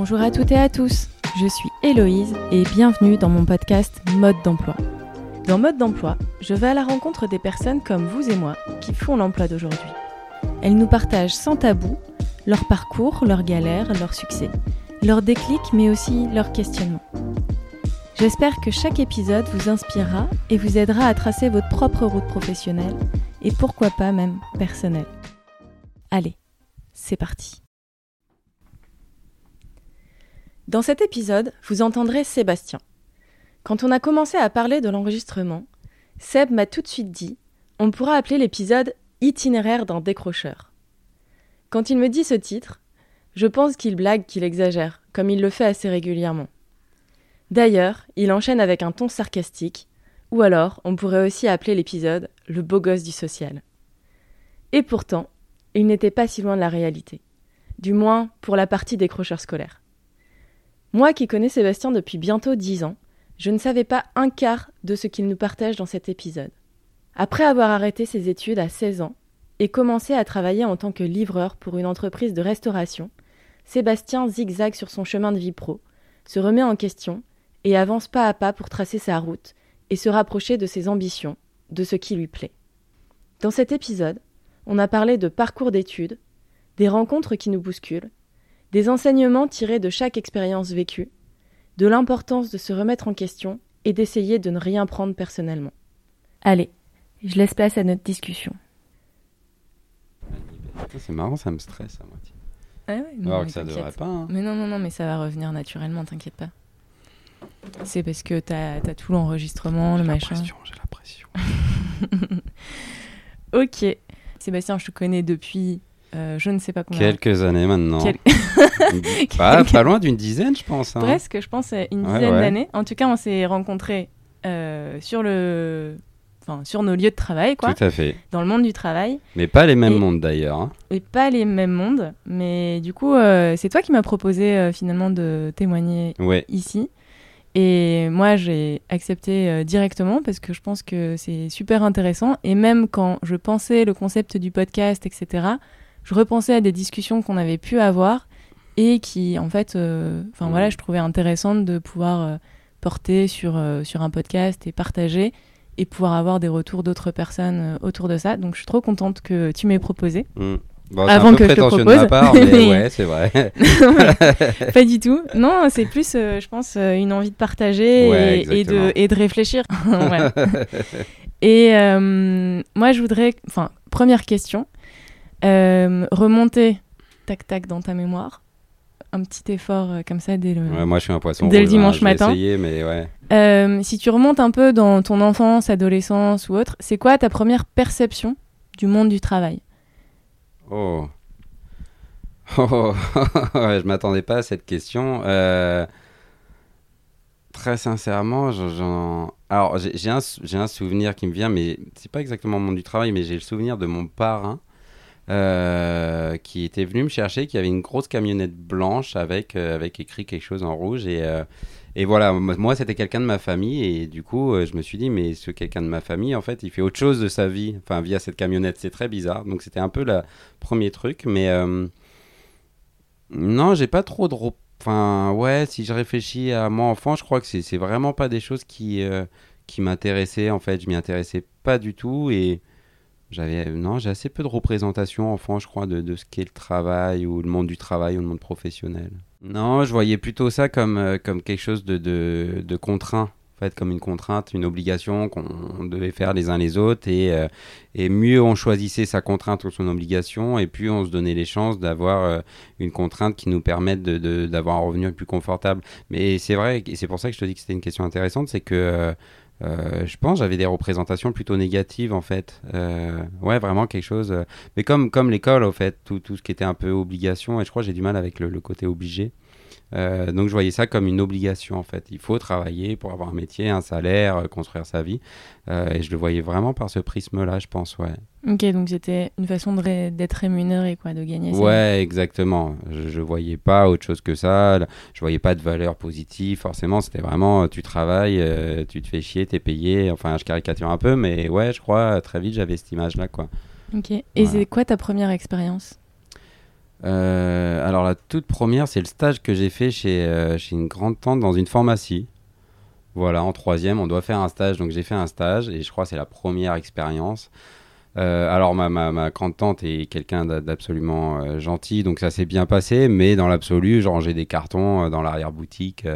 Bonjour à toutes et à tous, je suis Héloïse et bienvenue dans mon podcast Mode d'emploi. Dans Mode d'emploi, je vais à la rencontre des personnes comme vous et moi qui font l'emploi d'aujourd'hui. Elles nous partagent sans tabou leur parcours, leurs galères, leurs succès, leurs déclics mais aussi leurs questionnements. J'espère que chaque épisode vous inspirera et vous aidera à tracer votre propre route professionnelle et pourquoi pas même personnelle. Allez, c'est parti. Dans cet épisode, vous entendrez Sébastien. Quand on a commencé à parler de l'enregistrement, Seb m'a tout de suite dit on pourra appeler l'épisode Itinéraire d'un décrocheur. Quand il me dit ce titre, je pense qu'il blague, qu'il exagère, comme il le fait assez régulièrement. D'ailleurs, il enchaîne avec un ton sarcastique, ou alors on pourrait aussi appeler l'épisode Le beau gosse du social. Et pourtant, il n'était pas si loin de la réalité, du moins pour la partie décrocheur scolaire. Moi qui connais Sébastien depuis bientôt dix ans, je ne savais pas un quart de ce qu'il nous partage dans cet épisode. Après avoir arrêté ses études à 16 ans et commencé à travailler en tant que livreur pour une entreprise de restauration, Sébastien zigzague sur son chemin de vie pro, se remet en question et avance pas à pas pour tracer sa route et se rapprocher de ses ambitions, de ce qui lui plaît. Dans cet épisode, on a parlé de parcours d'études, des rencontres qui nous bousculent, des enseignements tirés de chaque expérience vécue, de l'importance de se remettre en question et d'essayer de ne rien prendre personnellement. Allez, je laisse place à notre discussion. C'est marrant, ça me stresse à moitié. Ah ouais, non, Alors mais que ça devrait pas. hein. Mais non, non, non, mais ça va revenir naturellement, t'inquiète pas. C'est parce que t'as as tout l'enregistrement, le J'ai la machin. pression, j'ai la pression. Ok. Sébastien, je te connais depuis euh, je ne sais pas combien. Quelques années maintenant. Quel- pas, loin d'une dizaine, je pense. hein. Presque, je pense, euh, une Ouais, dizaine ouais. d'années. En tout cas, on s'est rencontrés euh, sur le. Enfin, sur nos lieux de travail, quoi, Tout à fait. dans le monde du travail, Mais pas les mêmes Et- mondes d'ailleurs. hein. et pas les mêmes mondes, mais du coup, euh, c'est toi qui m'as proposé finalement de témoigner Ouais. ici. Et moi, j'ai accepté euh, directement parce que je pense que c'est super intéressant. Et même quand je pensais le concept du podcast, etc., je repensais à des discussions qu'on avait pu avoir et qui, en fait, euh, enfin Mhm. voilà, je trouvais intéressantes de pouvoir euh, porter sur, euh, sur un podcast et partager et pouvoir avoir des retours d'autres personnes autour de ça. Donc, je suis trop contente que tu m'aies proposé. Mm. Bon, Avant un que peu je te prétentieux de ma propose. part, mais ouais, c'est vrai. Pas du tout. Non, c'est plus, euh, je pense, une envie de partager Ouais, et, et de, et de réfléchir. Et euh, moi, je voudrais, enfin, première question, euh, remonter, tac tac, dans ta mémoire, un petit effort euh, comme ça dès le. Ouais, moi, je suis un poisson Dès le rouge, hein, dimanche vais matin. essayer, mais ouais. Euh, si tu remontes un peu dans ton enfance, adolescence ou autre, c'est quoi ta première perception du monde du travail? Oh. Oh, je m'attendais pas à cette question. Très sincèrement, j'en- j'en. Alors, j'ai un, un souvenir qui me vient, mais c'est pas exactement le monde du travail, mais j'ai le souvenir de mon parrain euh, qui était venu me chercher, qui avait une grosse camionnette blanche avec, euh, avec écrit quelque chose en rouge. Et, euh, et voilà, moi, c'était quelqu'un de ma famille. Et du coup, je me suis dit, mais ce quelqu'un de ma famille, en fait, il fait autre chose de sa vie, enfin, via cette camionnette. C'est très bizarre. Donc, c'était un peu le premier truc. Mais non, j'ai pas trop de. Enfin, ouais, si je réfléchis à moi enfant, je crois que c'est vraiment pas des choses qui, qui m'intéressaient. En fait, je m'y intéressais pas du tout. Et j'avais. Non, j'ai assez peu de représentation enfant, je crois, de, de ce qu'est le travail ou le monde du travail ou le monde professionnel. Non, je voyais plutôt ça comme, euh, comme quelque chose de, de, contraint. En fait, comme une contrainte, une obligation qu'on devait faire les uns les autres. Et, euh, et mieux on choisissait sa contrainte ou son obligation, et plus on se donnait les chances d'avoir euh, une contrainte qui nous permette d'avoir un revenu plus confortable. Mais c'est vrai, et c'est pour ça que je te dis que c'était une question intéressante, c'est que euh, euh, je pense j'avais des représentations plutôt négatives en fait. Euh, ouais, vraiment quelque chose. euh, mais comme, comme l'école, au fait, tout, tout ce qui était un peu obligation, et je crois j'ai du mal avec le, le côté obligé. Euh, donc je voyais ça comme une obligation en fait. Il faut travailler pour avoir un métier, un salaire, euh, construire sa vie. Euh, et je le voyais vraiment par ce prisme-là, je pense, ouais. Ok, donc c'était une façon ré- d'être rémunéré, quoi, de gagner. Ouais, exactement. Je, je voyais pas autre chose que ça. Je voyais pas de valeur positive. Forcément, c'était vraiment tu travailles, tu te fais chier, t'es payé. Enfin, je caricature un peu, mais ouais, je crois très vite j'avais cette image-là, quoi. Ok. Et Voilà. c'est quoi ta première expérience? Alors la toute première, c'est le stage que j'ai fait chez, chez une grande tante dans une pharmacie. Voilà, en troisième, on doit faire un stage. Donc j'ai fait un stage et je crois que c'est la première expérience. Euh, alors ma, ma, ma grande tante est quelqu'un d'absolument euh, gentil, donc ça s'est bien passé, mais dans l'absolu, j'ai rangé des cartons euh, dans l'arrière-boutique.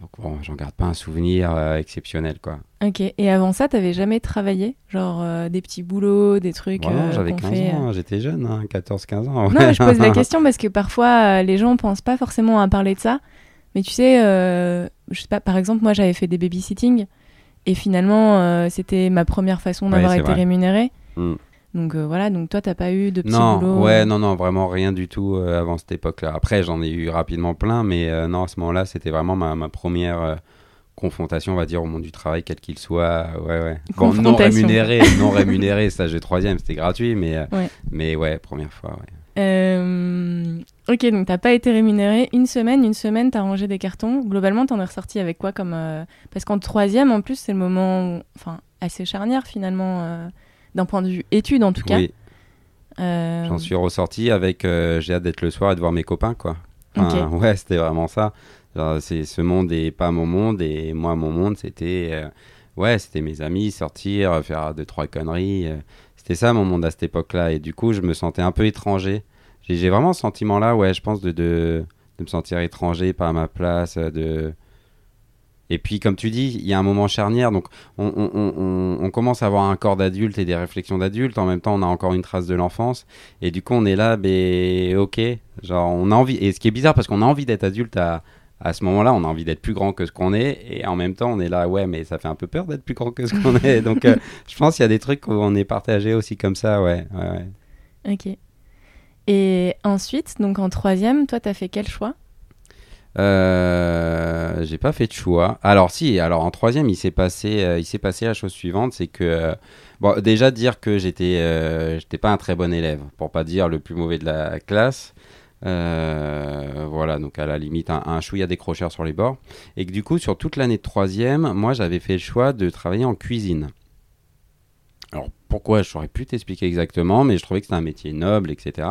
Donc bon, j'en garde pas un souvenir exceptionnel, quoi. Ok, et avant ça, t'avais jamais travaillé? Genre des petits boulots, des trucs J'avais 15 ans, j'étais jeune, 14-15 hein, ans. Non, je pose la question parce que parfois, les gens pensent pas forcément à parler de ça. Mais tu sais, je sais pas, par exemple, moi j'avais fait des babysitting et finalement, c'était ma première façon d'avoir été rémunérée. Mm. Donc euh, voilà, donc toi, t'as pas eu de petits non, Ouais, euh non, non, vraiment rien du tout euh, avant cette époque-là. Après, j'en ai eu rapidement plein, mais non, à ce moment-là, c'était vraiment ma, ma première confrontation, on va dire, au monde du travail, quel qu'il soit. Ouais, ouais. Bon, non rémunéré, non rémunéré, stage de troisième, c'était gratuit, mais ouais. mais ouais, première fois, ouais. Ok, donc t'as pas été rémunéré une semaine, une semaine t'as rangé des cartons. Globalement, t'en es ressorti avec quoi comme parce qu'en troisième, en plus, c'est le moment, enfin, assez charnière finalement d'un point de vue études en tout cas. Oui. Euh, J'en suis ressorti avec euh, j'ai hâte d'être le soir et de voir mes copains quoi. Ouais, c'était vraiment ça. C'est ce monde et pas mon monde et moi mon monde c'était euh, ouais c'était mes amis sortir faire deux trois conneries. c'était ça mon monde à cette époque-là et du coup je me sentais un peu étranger. J'ai vraiment ce sentiment là ouais je pense de, de, de me sentir étranger pas à ma place de et puis, comme tu dis, il y a un moment charnière. Donc, on, commence à avoir un corps d'adulte et des réflexions d'adulte. En même temps, on a encore une trace de l'enfance. Et du coup, on est là, ben, ok. Genre, on a envie. Et ce qui est bizarre, parce qu'on a envie d'être adulte à, à ce moment-là, on a envie d'être plus grand que ce qu'on est. Et en même temps, on est là, ouais, mais ça fait un peu peur d'être plus grand que ce qu'on est. Donc, euh, je pense qu'il y a des trucs où on est partagé aussi comme ça, ouais. ouais, ouais. Ok. Et ensuite, donc en troisième, toi, tu as fait quel choix? Euh, j'ai pas fait de choix. Alors si, alors en troisième, il s'est passé, euh, il s'est passé la chose suivante, c'est que euh, déjà dire que j'étais, j'étais pas un très bon élève, pour pas dire le plus mauvais de la classe. voilà, donc à la limite un, un chouïa décrocheur sur les bords. Et que du coup, sur toute l'année de troisième, moi j'avais fait le choix de travailler en cuisine. Pourquoi je saurais plus t'expliquer exactement, mais je trouvais que c'était un métier noble, etc.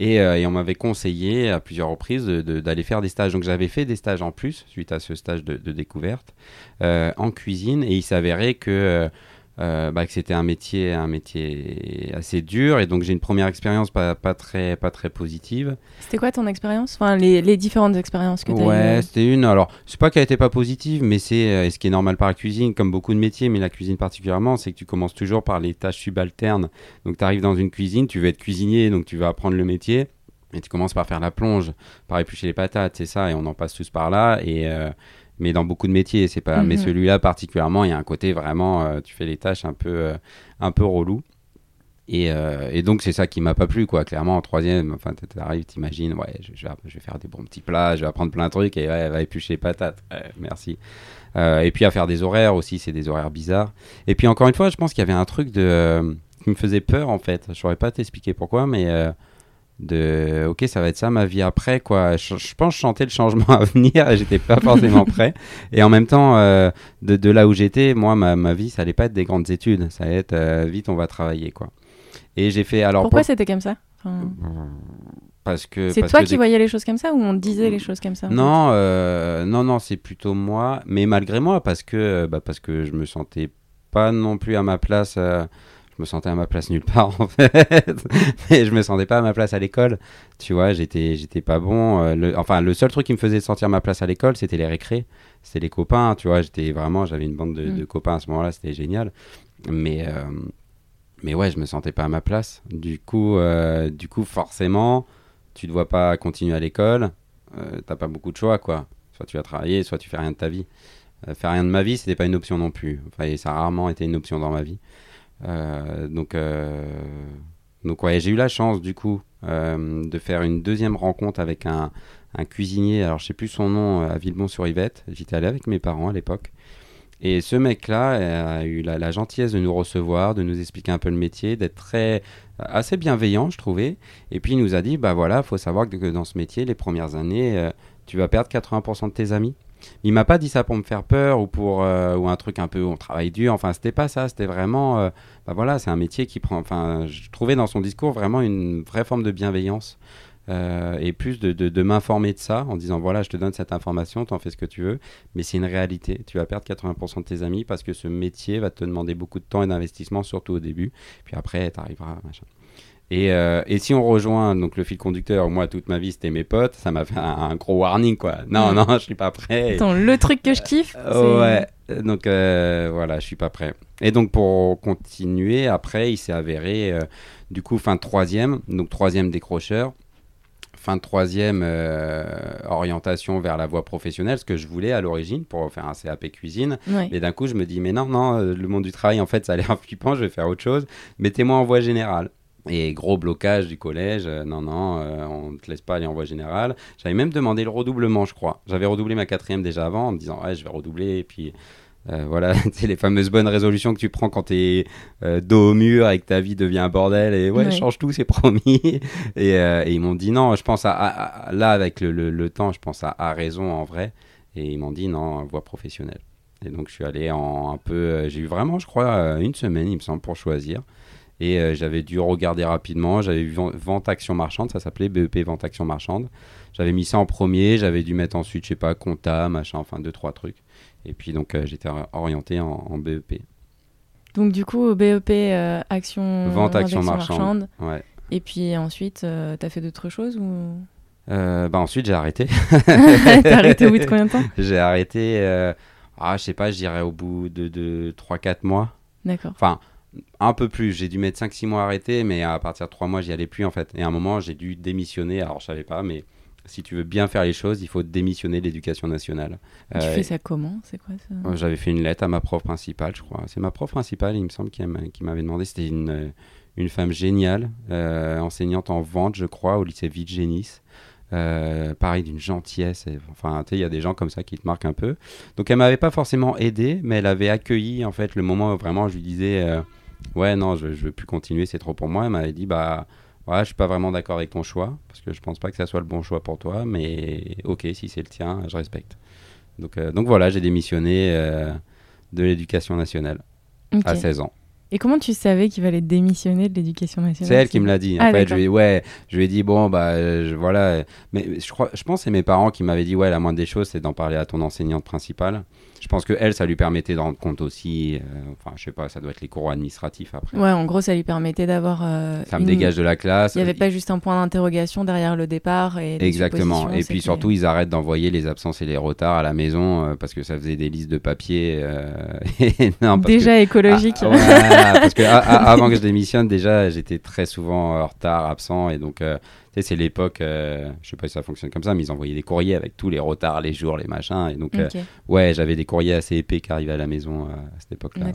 Euh, et, on m'avait conseillé à plusieurs reprises d'aller faire des stages. Donc j'avais fait des stages en plus suite à ce stage de, découverte euh, en cuisine, et il s'avérait que euh, euh, bah, que c'était un métier, un métier assez dur. Et donc j'ai une première expérience pas, pas, très, pas très positive. C'était quoi ton expérience? Enfin, les, les, différentes expériences que tu as eues Ouais, c'était une. Alors, c'est pas qu'elle était pas positive, mais c'est euh, ce qui est normal par la cuisine, comme beaucoup de métiers, mais la cuisine particulièrement, c'est que tu commences toujours par les tâches subalternes. Donc tu arrives dans une cuisine, tu veux être cuisinier, donc tu vas apprendre le métier. Et tu commences par faire la plonge, par éplucher les patates, c'est ça, et on en passe tous par là. Et, euh, mais dans beaucoup de métiers, c'est pas. Mais mhm. celui-là particulièrement, il y a un côté vraiment, euh, tu fais les tâches un peu, euh, un peu relou. Et, euh, et, donc c'est ça qui m'a pas plu quoi. Clairement en troisième, enfin t'arrives, t'imagines, ouais, je, je, vais, faire des bons petits plats, je vais apprendre plein de trucs et ouais, va éplucher les patates. merci. et puis à faire des horaires aussi, c'est des horaires bizarres. Et puis encore une fois, je pense qu'il y avait un truc de qui me faisait peur en fait. Je saurais pas t'expliquer pourquoi, mais de ok ça va être ça ma vie après quoi. Je, pense chanter le changement à venir et j'étais pas forcément prêt. Et en même temps euh, de, de, là où j'étais moi ma, ma, vie ça allait pas être des grandes études. Ça allait être euh, vite on va travailler quoi. Et j'ai fait alors pourquoi c'était comme ça? Parce que c'est toi qui voyais les choses comme ça ou on disait les choses comme ça non euh, non non c'est plutôt moi. Mais malgré moi parce que bah, parce que je me sentais pas non plus à ma place je me sentais à ma place nulle part en fait. Et je me sentais pas à ma place à l'école. Tu vois j'étais j'étais pas bon euh, le, enfin le seul truc qui me faisait sentir ma place à l'école c'était les récrés. C'était les copains tu vois. J'étais vraiment j'avais une bande de, mm. copains à ce moment-là c'était génial. Mais euh, mais ouais je me sentais pas à ma place. Du coup euh, du coup forcément tu ne dois pas continuer à l'école t'as pas beaucoup de choix quoi. Soit tu vas travailler soit tu fais rien de ta vie. Faire rien de ma vie c'était pas une option non plus. Enfin ça a rarement été une option dans ma vie. euh, donc, euh, donc ouais, j'ai eu la chance du coup euh, de faire une deuxième rencontre avec un, cuisinier, alors je sais plus son nom, à Villebon-sur-Yvette. J'étais allé avec mes parents à l'époque. Et ce mec-là a eu la, gentillesse de nous recevoir, de nous expliquer un peu le métier, d'être très assez bienveillant, je trouvais. Et puis il nous a dit, bah voilà, faut savoir que dans ce métier, les premières années, tu vas perdre 80% de tes amis. Il m'a pas dit ça pour me faire peur ou pour euh, ou un truc un peu on travaille dur. Enfin, c'était pas ça. C'était vraiment, euh, bah voilà, c'est un métier qui prend. Enfin, je trouvais dans son discours vraiment une vraie forme de bienveillance. euh, et plus de, de, de m'informer de ça en disant voilà, je te donne cette information, t'en fais ce que tu veux, mais c'est une réalité. Tu vas perdre 80% de tes amis parce que ce métier va te demander beaucoup de temps et d'investissement, surtout au début. Puis après, t'arriveras, machin. Et, euh, et, si on rejoint donc le fil conducteur, moi toute ma vie c'était mes potes, ça m'a fait un, gros warning quoi. Non, non, je suis pas prêt. Attends, le truc que je kiffe. Euh, ouais, donc euh, voilà, je suis pas prêt. Et donc pour continuer, après il s'est avéré, du coup fin de troisième, donc troisième décrocheur, fin de troisième orientation vers la voie professionnelle, ce que je voulais à l'origine pour faire un CAP cuisine. Ouais. Et d'un coup je me dis mais non, non, le monde du travail en fait ça a l'air flippant, je vais faire autre chose, mettez-moi en voie générale. Et gros blocage du collège, euh, non, non, euh, on ne te laisse pas aller en voie générale. J'avais même demandé le redoublement, je crois. J'avais redoublé ma quatrième déjà avant en me disant, ouais, je vais redoubler. Et puis, euh, voilà, c'est les fameuses bonnes résolutions que tu prends quand tu es dos au mur et que ta vie devient un bordel. Et ouais, Ouais. change tout, c'est promis. et, euh, et ils m'ont dit, non, je pense à, à- à- là, avec le, le- le temps, je pense à, à raison en vrai. Et ils m'ont dit, non, voie professionnelle. Et donc, je suis allé en un peu. euh, J'ai eu vraiment, je crois, euh, une semaine, il me semble, pour choisir. Et euh, j'avais dû regarder rapidement. J'avais vu ven- vente action marchande, ça s'appelait BEP vente action marchande. J'avais mis ça en premier. J'avais dû mettre ensuite, je sais pas, compta, machin, enfin deux trois trucs. Et puis donc euh, j'étais orienté en, en BEP. Donc du coup, BEP, euh, action, Vente action marchande. Ouais. Et puis ensuite, euh, t'as fait d'autres choses ou? Bah ensuite j'ai arrêté. T'as arrêté au bout de combien de temps? J'ai arrêté. ah je sais pas, je dirais au bout de, de 3-4 mois. D'accord. Enfin, un peu plus. J'ai dû mettre 5-6 mois à arrêter, mais à partir de 3 mois, j'y allais plus en fait. Et à un moment, j'ai dû démissionner. Alors, je savais pas, mais si tu veux bien faire les choses, il faut démissionner de l'éducation nationale. Tu Euh, fais ça comment? C'est quoi ça? euh, J'avais fait une lettre à ma prof principale, je crois. C'est ma prof principale, il me semble, qui, m'a- qui m'avait demandé. C'était une, euh, une femme géniale, euh, enseignante en vente, je crois, au lycée Vigénis. Euh, pareil, d'une gentillesse. et- enfin, tu sais, il y a des gens comme ça qui te marquent un peu. Donc, elle m'avait pas forcément aidé, mais elle avait accueilli, en fait, le moment où vraiment je lui disais Ouais, non, je, je veux plus continuer, c'est trop pour moi. Elle m'avait dit Bah, ouais, je suis pas vraiment d'accord avec ton choix, parce que je pense pas que ça soit le bon choix pour toi, mais ok, si c'est le tien, je respecte. Donc, euh, donc voilà, j'ai démissionné euh, de l'éducation nationale à 16 ans. Et comment tu savais qu'il fallait démissionner de l'éducation nationale? C'est elle qui me l'a dit. En Ah, fait, je lui, ai- ouais, je lui ai dit bon bah je- voilà, mais je crois, je pense que c'est mes parents qui m'avaient dit ouais la moindre des choses c'est d'en parler à ton enseignante principale. Je pense que elle ça lui permettait de rendre compte aussi. euh, enfin je sais pas, ça doit être les cours administratifs après. Ouais, en gros, ça lui permettait d'avoir. euh, Ça me une- dégage de la classe. Il n'y avait pas juste un point d'interrogation derrière le départ et Exactement. Et puis surtout, ils arrêtent d'envoyer les absences et les retards à la maison euh, parce que ça faisait des listes de papier. euh, non, parce que- déjà écologique. Ah, voilà, parce que a- a- avant que je démissionne, déjà, j'étais très souvent en retard, absent, et donc, euh, sais, c'est l'époque, euh, je sais pas si ça fonctionne comme ça, mais ils envoyaient des courriers avec tous les retards, les jours, les machins, et donc, euh, ouais, j'avais des courriers assez épais qui arrivaient à la maison euh, à cette époque-là.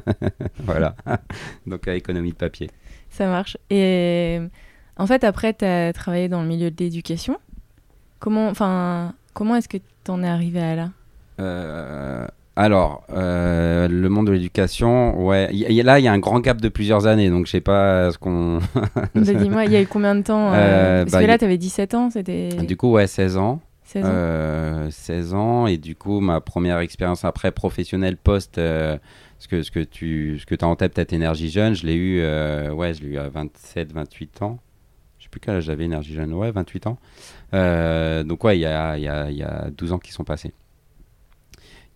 voilà. donc, euh, économie de papier. Ça marche. Et en fait, après, tu as travaillé dans le milieu de l'éducation. Comment, comment est-ce que tu en es arrivé à là? Alors, euh, le monde de l'éducation, ouais, y- y- là, il y a un grand gap de plusieurs années, donc je sais pas ce qu'on. Dis-moi, il y a eu combien de temps euh, Euh, Parce bah, que là, tu avais 17 ans, c'était Du coup, ouais, 16 ans. 16 ans. Euh, 16 ans et du coup ma première expérience après professionnelle post ce que ce que tu ce que as en tête peut-être énergie jeune je l'ai eu ouais je l'ai eu à 27 28 ans je sais plus quel âge j'avais énergie jeune ouais 28 ans donc ouais il y a, il y, a, il y a 12 ans qui sont passés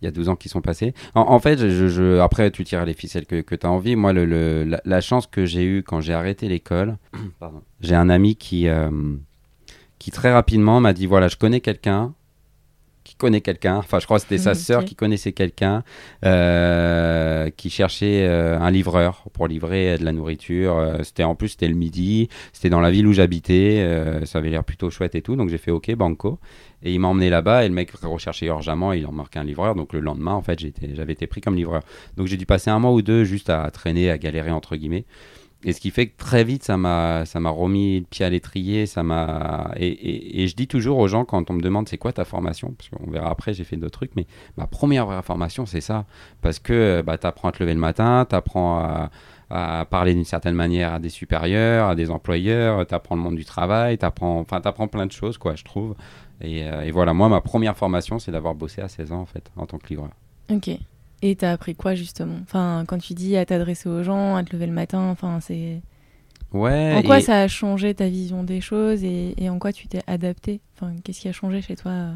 il y a 12 ans qui sont passés. En, fait, je, après, tu tires les ficelles que, que tu as envie. Moi, la, chance que j'ai eue quand j'ai arrêté l'école, j'ai un ami qui, euh, qui très rapidement m'a dit voilà, je connais quelqu'un connaît quelqu'un. Enfin, je crois que c'était sa Mhm, sœur qui connaissait quelqu'un euh, qui cherchait euh, un livreur pour livrer euh, de la nourriture. C'était en plus c'était le midi, c'était dans la ville où j'habitais. ça avait l'air plutôt chouette et tout. Donc j'ai fait OK, banco. Et il m'a emmené là-bas et le mec recherchait urgemment. Il en marquait un livreur. Donc le lendemain, en fait, j'avais été pris comme livreur. Donc j'ai dû passer un mois ou deux juste à traîner, à galérer entre guillemets. Et ce qui fait que très vite, ça m'a, ça m'a remis le pied à l'étrier. Ça m'a et, et- je dis toujours aux gens quand on me demande c'est quoi ta formation, parce qu'on verra après, j'ai fait d'autres trucs, mais ma première vraie formation, c'est ça, parce que bah, tu apprends à te lever le matin, tu apprends à, parler d'une certaine manière à des supérieurs, à des employeurs, tu apprends le monde du travail, tu apprends, enfin, t'apprends plein de choses, quoi, je trouve. Et, euh, et voilà, moi, ma première formation, c'est d'avoir bossé à 16 ans, en fait, en tant que livreur. Ok. Et t'as appris quoi justement? Enfin, quand tu dis à t'adresser aux gens, à te lever le matin, enfin, c'est. Ouais. En quoi et- ça a changé ta vision des choses et, et en quoi tu t'es adapté? Enfin, qu'est-ce qui a changé chez toi euh,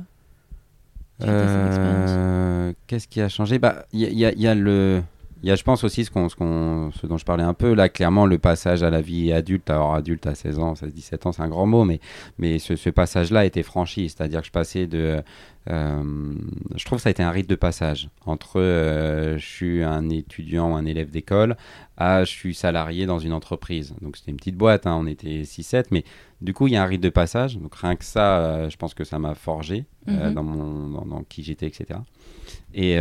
Euh, Qu'est-ce qui a changé? Bah, il y, y a le, il y a, je pense aussi ce qu'on, ce qu'on, ce dont je parlais un peu là, clairement le passage à la vie adulte. Alors adulte à 16 ans, 16, 17 ans, c'est un grand mot, mais, mais ce, ce passage-là a été franchi. C'est-à-dire que je passais de, euh, je trouve que ça a été un rite de passage entre, euh, je suis un étudiant ou un élève d'école, à je suis salarié dans une entreprise. Donc c'était une petite boîte, hein, on était 6-7, mais du coup il y a un rite de passage. Donc rien que ça, euh, je pense que ça m'a forgé Mhm. dans, mon, dans, dans qui j'étais, etc. Et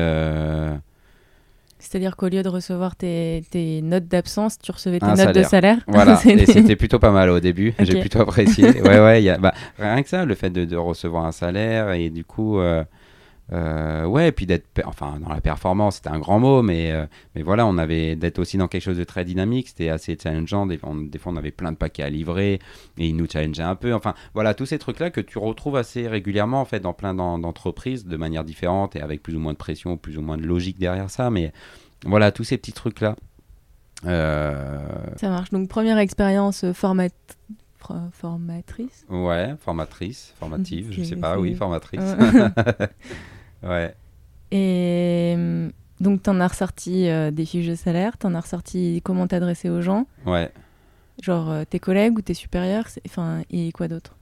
C'est-à-dire qu'au lieu de recevoir tes, tes notes d'absence, tu recevais tes Un notes de salaire. voilà, C'était- et c'était plutôt pas mal au début. J'ai plutôt apprécié. Ouais, ouais, il y a, bah, rien que ça, le fait de, de recevoir un salaire et du coup, euh, euh, ouais, et puis d'être, enfin, dans la performance, c'était un grand mot, mais, euh, mais voilà, on avait d'être aussi dans quelque chose de très dynamique. C'était assez challengeant. Des, fois, on, des fois, on avait plein de paquets à livrer et ils nous challengeaient un peu. Enfin, voilà, tous ces trucs-là que tu retrouves assez régulièrement en fait dans plein d'en- d'entreprises de manière différente et avec plus ou moins de pression, plus ou moins de logique derrière ça. Mais voilà, tous ces petits trucs-là. Euh, Ça marche. Donc, première expérience euh, format... for- formatrice? Ouais, formatrice, formative, je sais pas, oui, formatrice. Ouais. Et euh, donc, t'en as ressorti euh, des fiches de salaire, t'en as ressorti comment t'adresser aux gens, Ouais. genre euh, tes collègues ou tes supérieurs, enfin, et quoi d'autre?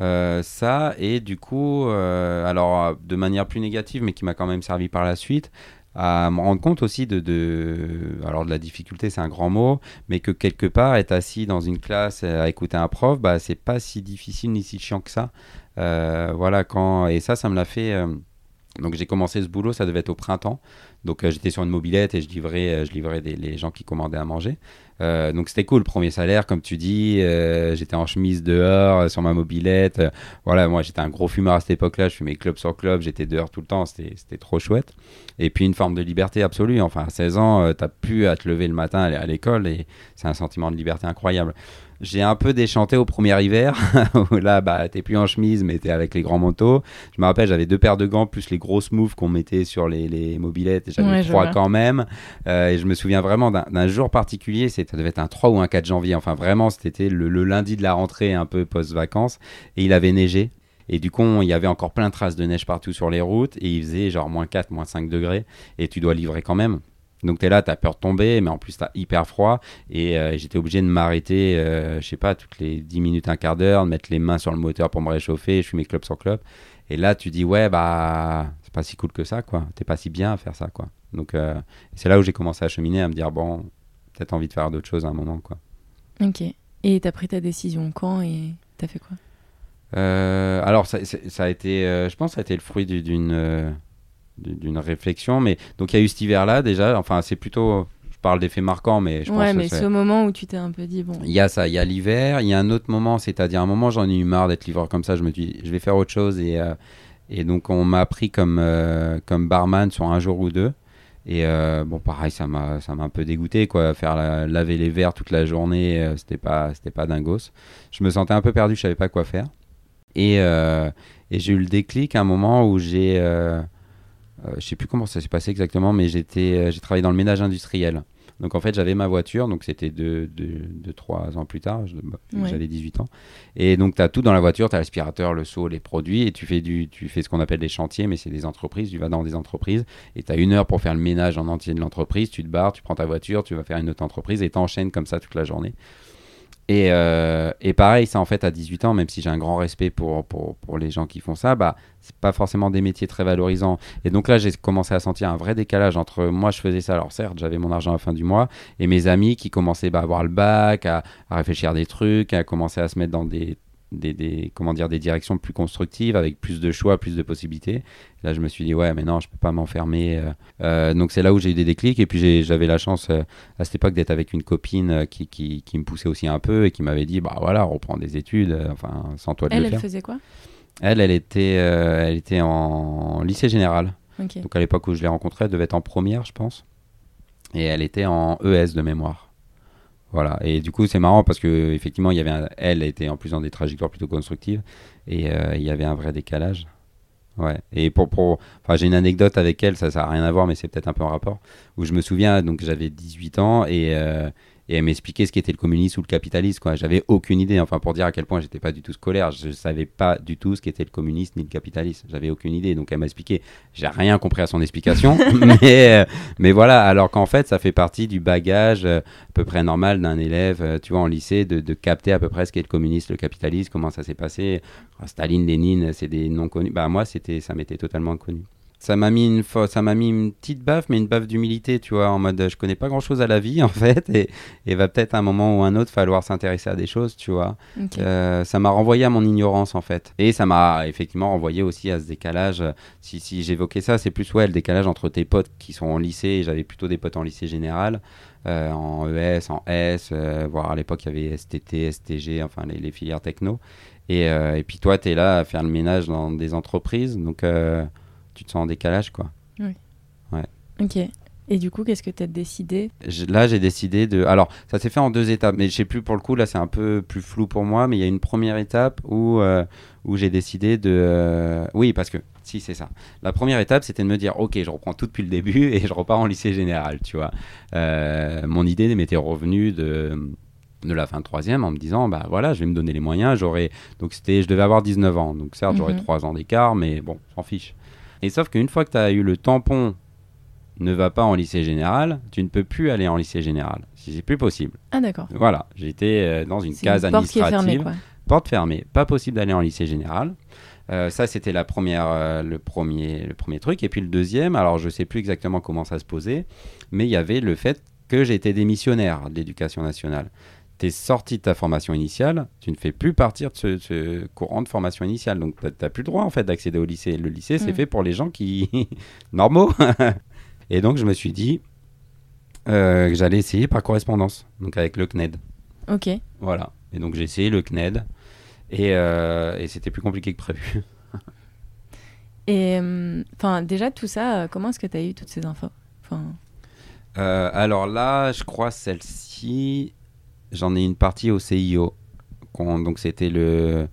Euh, ça, et du coup, alors de manière plus négative, mais qui m'a quand même servi par la suite, à me rendre compte aussi de, de, alors de la difficulté, c'est un grand mot, mais que quelque part, être assis dans une classe à écouter un prof, bah, c'est pas si difficile ni si chiant que ça. Voilà, quand, et ça, ça me l'a fait. Donc j'ai commencé ce boulot, ça devait être au printemps. Donc euh, j'étais sur une mobilette et je livrais, euh, je livrais des, les gens qui commandaient à manger. Euh, donc c'était cool, premier salaire, comme tu dis. j'étais en chemise dehors, sur ma mobilette. voilà, moi j'étais un gros fumeur à cette époque-là. Je fumais club sur club, j'étais dehors tout le temps. C'était trop chouette. Et puis une forme de liberté absolue. Enfin, à 16 ans, t'as pu à te lever le matin, aller à l'école et c'est un sentiment de liberté incroyable. J'ai un peu déchanté au premier hiver, où là, bah, t'es plus en chemise, mais t'es avec les grands manteaux. Je me rappelle, j'avais deux paires de gants, plus les grosses moves qu'on mettait sur les, les mobilettes. et J'avais Ouais, vois. quand même. Euh, et je me souviens vraiment d'un jour particulier, ça devait être un 3 ou un 4 janvier. Enfin, vraiment, c'était le, le lundi de la rentrée, un peu post-vacances. Et il avait neigé. Et du coup, il y avait encore plein de traces de neige partout sur les routes. Et il faisait genre moins 4, moins 5 degrés. Et tu dois livrer quand même. Donc tu es là, tu as peur de tomber, mais en plus tu as hyper froid. Et euh, j'étais obligé de m'arrêter, euh, je sais pas, toutes les 10 minutes, un quart d'heure, de mettre les mains sur le moteur pour me réchauffer. Je fumais club sur club. Et là, tu dis, ouais, bah, c'est pas si cool que ça, quoi. T'es pas si bien à faire ça, quoi. Donc euh, c'est là où j'ai commencé à cheminer, à me dire, bon, peut-être envie de faire d'autres choses à un moment, quoi. Ok. Et t'as pris ta décision quand et t'as fait quoi? Euh, alors, ça, a été, je pense, que ça a été le fruit du- d'une du- d'une réflexion. Mais donc, il y a eu cet hiver-là déjà. Enfin, c'est plutôt, je parle d'effets marquants, mais je Ouais, pense mais que c'est- ce moment où tu t'es un peu dit, bon, Il y a ça, il y a l'hiver, il y a un autre moment, c'est-à-dire un moment j'en ai eu marre d'être livreur comme ça, je me dis je vais faire autre chose et, euh, et donc on m'a pris comme, euh, comme barman sur un jour ou deux. Et euh, bon pareil ça m'a ça m'a un peu dégoûté quoi, faire la- laver les verres toute la journée, c'était pas c'était pas dingos. Je me sentais un peu perdu, je savais pas quoi faire. Et, et j'ai eu le déclic à un moment où j'ai euh, je sais plus comment ça s'est passé exactement, mais j'étais euh, j'ai travaillé dans le ménage industriel. Donc en fait, j'avais ma voiture, donc c'était 2 deux, deux, trois ans plus tard, bah, Ouais. j'avais 18 ans. Et donc tu as tout dans la voiture, tu as l'aspirateur, le seau, les produits, et tu fais, du, tu fais ce qu'on appelle des chantiers, mais c'est des entreprises, tu vas dans des entreprises, et tu as une heure pour faire le ménage en entier de l'entreprise, tu te barres, tu prends ta voiture, tu vas faire une autre entreprise, et tu enchaînes comme ça toute la journée. Et, euh, et pareil, ça en fait à 18 ans, même si j'ai un grand respect pour les gens qui font ça, bah, c'est pas forcément des métiers très valorisants. Et donc là, j'ai commencé à sentir un vrai décalage entre moi, je faisais ça, alors certes, j'avais mon argent à la fin du mois, et mes amis qui commençaient bah, à avoir le bac, à, à réfléchir à des trucs, à commencer à se mettre dans des, des, des- comment dire, des directions plus constructives, avec plus de choix, plus de possibilités. Là, je me suis dit, ouais, mais non, je peux pas m'enfermer. euh. Euh, donc c'est là où j'ai eu des déclics, et puis j'avais la chance euh, à cette époque d'être avec une copine euh, qui, qui, qui me poussait aussi un peu, et qui m'avait dit, bah voilà, reprends des études, enfin, sans toi de elle, le elle faire. faisait quoi? Elle, elle était, euh, elle était en lycée général. Ok. Donc à l'époque où je l'ai rencontrée, elle devait être en première, je pense. Et elle était en ES de mémoire. Voilà. Et du coup, c'est marrant parce que effectivement, il y avait elle était en plus dans des trajectoires plutôt constructives et euh, il y avait un vrai décalage. Ouais. Et pour, pour, enfin, j'ai une anecdote avec elle, ça, ça a rien à voir, mais c'est peut-être un peu en rapport. Où je me souviens, donc j'avais 18 ans et, euh, et elle m'expliquait ce qu'était le communisme ou le capitalisme. Quoi. J'avais aucune idée. Enfin, pour dire à quel point j'étais pas du tout scolaire, je savais pas du tout ce qu'était le communisme ni le capitalisme. J'avais aucune idée. Donc elle m'a expliqué. J'ai rien compris à son explication, mais, mais voilà. Alors qu'en fait, ça fait partie du bagage à peu près normal d'un élève, tu vois, en lycée, de, de capter à peu près ce qu'est le communisme, le capitalisme, comment ça s'est passé. Staline, Lénine, c'est des noms connus. Bah moi, c'était, ça m'était totalement inconnu ça m'a mis une ça m'a mis une petite baffe mais une baffe d'humilité tu vois en mode je connais pas grand chose à la vie en fait et, et va peut-être un moment ou un autre falloir s'intéresser à des choses tu vois. Euh, ça m'a renvoyé à mon ignorance en fait. Et ça m'a effectivement renvoyé aussi à ce décalage si, si j'évoquais ça c'est plus ouais le décalage entre tes potes qui sont en lycée et j'avais plutôt des potes en lycée général euh, en ES en S euh, voire à l'époque il y avait STT STG enfin les, les filières techno. Et, et puis toi tu es là à faire le ménage dans des entreprises donc tu te sens en décalage, quoi. Oui. Ouais. Ok. Et du coup, qu'est-ce que tu as décidé Là, j'ai décidé de. Alors, ça s'est fait en deux étapes, mais je sais plus pour le coup, là, c'est un peu plus flou pour moi, mais il y a une première étape où, euh, où j'ai décidé de. Euh, oui, parce que, si, c'est ça. La première étape, c'était de me dire, ok, je reprends tout depuis le début et je repars en lycée général, tu vois. Euh, mon idée m'était revenue de de la fin de troisième en me disant bah voilà je vais me donner les moyens j'aurais donc c'était je devais avoir 19 ans donc certes j'aurais Mhm. 3 ans d'écart mais bon s'en fiche et sauf qu'une fois que tu as eu le tampon ne va pas en lycée général, tu ne peux plus aller en lycée général. C'est plus possible. Ah, d'accord. Voilà, j'étais euh, dans une case une porte qui est administrative. fermée, quoi. Porte fermée, pas possible d'aller en lycée général. Euh, ça, c'était la première, euh, le, premier, le premier truc. Et puis le deuxième, alors je sais plus exactement comment ça se posait, mais il y avait le fait que j'étais démissionnaire de l'éducation nationale. Tu es sorti de ta formation initiale, tu ne fais plus partir de ce, ce courant de formation initiale. Donc, tu n'as plus le droit, en fait, d'accéder au lycée. Le lycée, c'est Mm. fait pour les gens qui... normaux. Et donc, je me suis dit euh, que j'allais essayer par correspondance, donc avec le CNED. Ok. Voilà. Et donc j'ai essayé le CNED et, euh, et c'était plus compliqué que prévu. Et euh, enfin, déjà, tout ça, comment est-ce que tu as eu toutes ces infos? Enfin, Euh, alors là, je crois celle-ci, j'en ai une partie au CIO. Donc c'était le,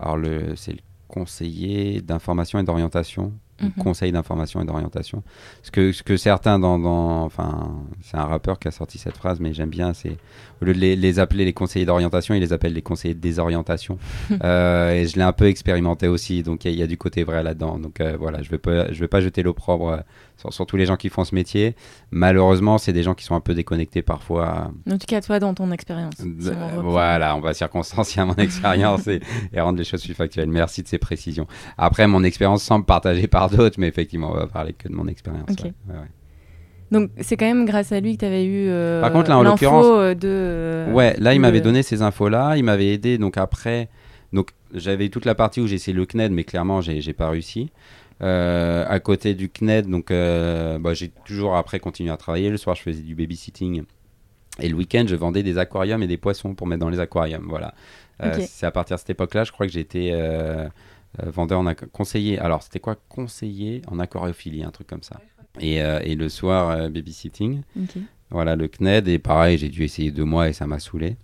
alors le, c'est le conseiller d'information et d'orientation. Mhm. Conseil d'information et d'orientation. Ce que, ce que certains dans, dans- enfin, c'est un rappeur qui a sorti cette phrase, mais j'aime bien, c'est au lieu de les, les appeler les conseillers d'orientation, ils les appellent les conseillers de désorientation. Euh, et je l'ai un peu expérimenté aussi, donc il y, a- il y a du côté vrai là-dedans. Donc euh, voilà, je vais pas, je vais pas jeter l'opprobre sur, sur tous les gens qui font ce métier. Malheureusement, c'est des gens qui sont un peu déconnectés parfois. en tout cas, toi, dans ton expérience. si on voilà, on va circonstancier à mon expérience et, et rendre les choses plus factuelles. Merci de ces précisions. Après, mon expérience semble partagée par d'autres, mais effectivement, on va parler que de mon expérience. Ok. ouais, ouais, ouais. Donc, c'est quand même grâce à lui que tu avais eu euh, Par contre, là, en l'occurrence- euh, de. euh, Ouais, là, il m'avait donné ces infos-là, il m'avait aidé. Donc après, donc j'avais toute la partie où j'ai essayé le CNED, mais clairement, j'ai j'ai pas réussi. Euh, à côté du CNED, donc euh, bah, j'ai toujours après continué à travailler. Le soir, je faisais du babysitting. Et le week-end, je vendais des aquariums et des poissons pour mettre dans les aquariums. Voilà. Euh. C'est à partir de cette époque-là, je crois que j'étais euh, euh, vendeur en conseiller. Alors, c'était quoi? Conseiller en aquariophilie, un truc comme ça. Et, et le soir, babysitting. Voilà, le CNED, et pareil, j'ai dû essayer deux mois et ça m'a saulé.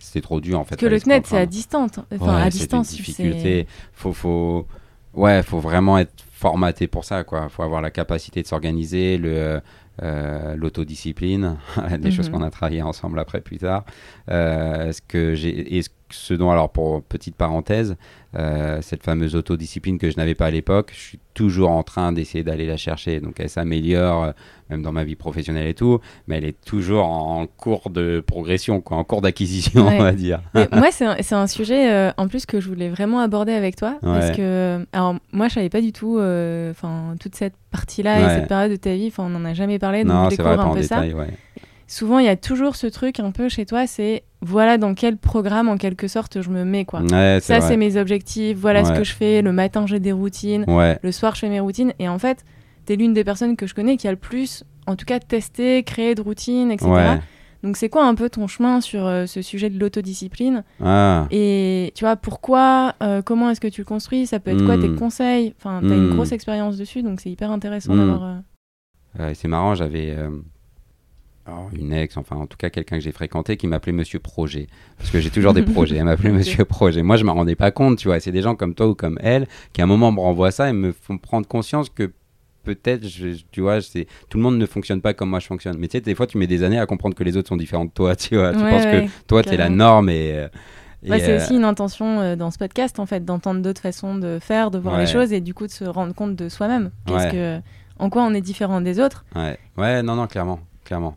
C'était trop dur en fait. Parce que le CNED, c'est à distance. Enfin, Ouais, à c'est distance. une c'est- difficulté. Faut, faut, ouais, faut vraiment être formaté pour ça, quoi. Faut avoir la capacité de s'organiser, le, euh, l'autodiscipline, des Mhm. choses qu'on a travaillé ensemble après plus tard. Euh, ce que j'ai, et ce- ce dont, alors pour petite parenthèse, euh, cette fameuse autodiscipline que je n'avais pas à l'époque, je suis toujours en train d'essayer d'aller la chercher. Donc elle s'améliore, euh, même dans ma vie professionnelle et tout, mais elle est toujours en cours de progression, quoi, en cours d'acquisition, Ouais. on va dire. Moi, c'est un, un sujet euh, en plus que je voulais vraiment aborder avec toi. Parce que, alors, moi, je savais pas du tout enfin toute cette partie-là et cette période de ta vie. Enfin, on n'en a jamais parlé, donc non, je vrai, un peu ça. détail. Souvent, il y a toujours ce truc un peu chez toi c'est voilà dans quel programme, en quelque sorte, je me mets. quoi. Ouais, Ça, c'est mes objectifs. Voilà ce que je fais. Le matin, j'ai des routines. Ouais, Le soir, je fais mes routines. Et en fait, tu es l'une des personnes que je connais qui a le plus, en tout cas, testé, créé de routines, etc. Donc, c'est quoi un peu ton chemin sur euh, ce sujet de l'autodiscipline? Ah, Et tu vois, pourquoi euh, Comment est-ce que tu le construis? Ça peut être quoi tes Hmm. conseils? Enfin, tu as une Hmm. grosse expérience dessus, donc c'est hyper intéressant Hmm. d'avoir. euh, c'est marrant, j'avais euh, alors, une ex, enfin en tout cas quelqu'un que j'ai fréquenté qui m'appelait Monsieur Projet. Parce que j'ai toujours des projets, elle m'appelait. Monsieur Projet. Moi je m'en rendais pas compte, tu vois. C'est des gens comme toi ou comme elle qui à un moment me renvoient ça et me font prendre conscience que peut-être, tu vois, tout le monde ne fonctionne pas comme moi je fonctionne. Mais tu sais, des fois, tu mets des années à comprendre que les autres sont différents de toi, tu vois. tu penses que toi, tu es la norme et. Euh, c'est aussi une intention euh, dans ce podcast, en fait, d'entendre d'autres façons de faire, de voir les choses et du coup de se rendre compte de soi-même. que, en quoi on est différent des autres? Ouais, ouais non, non, clairement, clairement.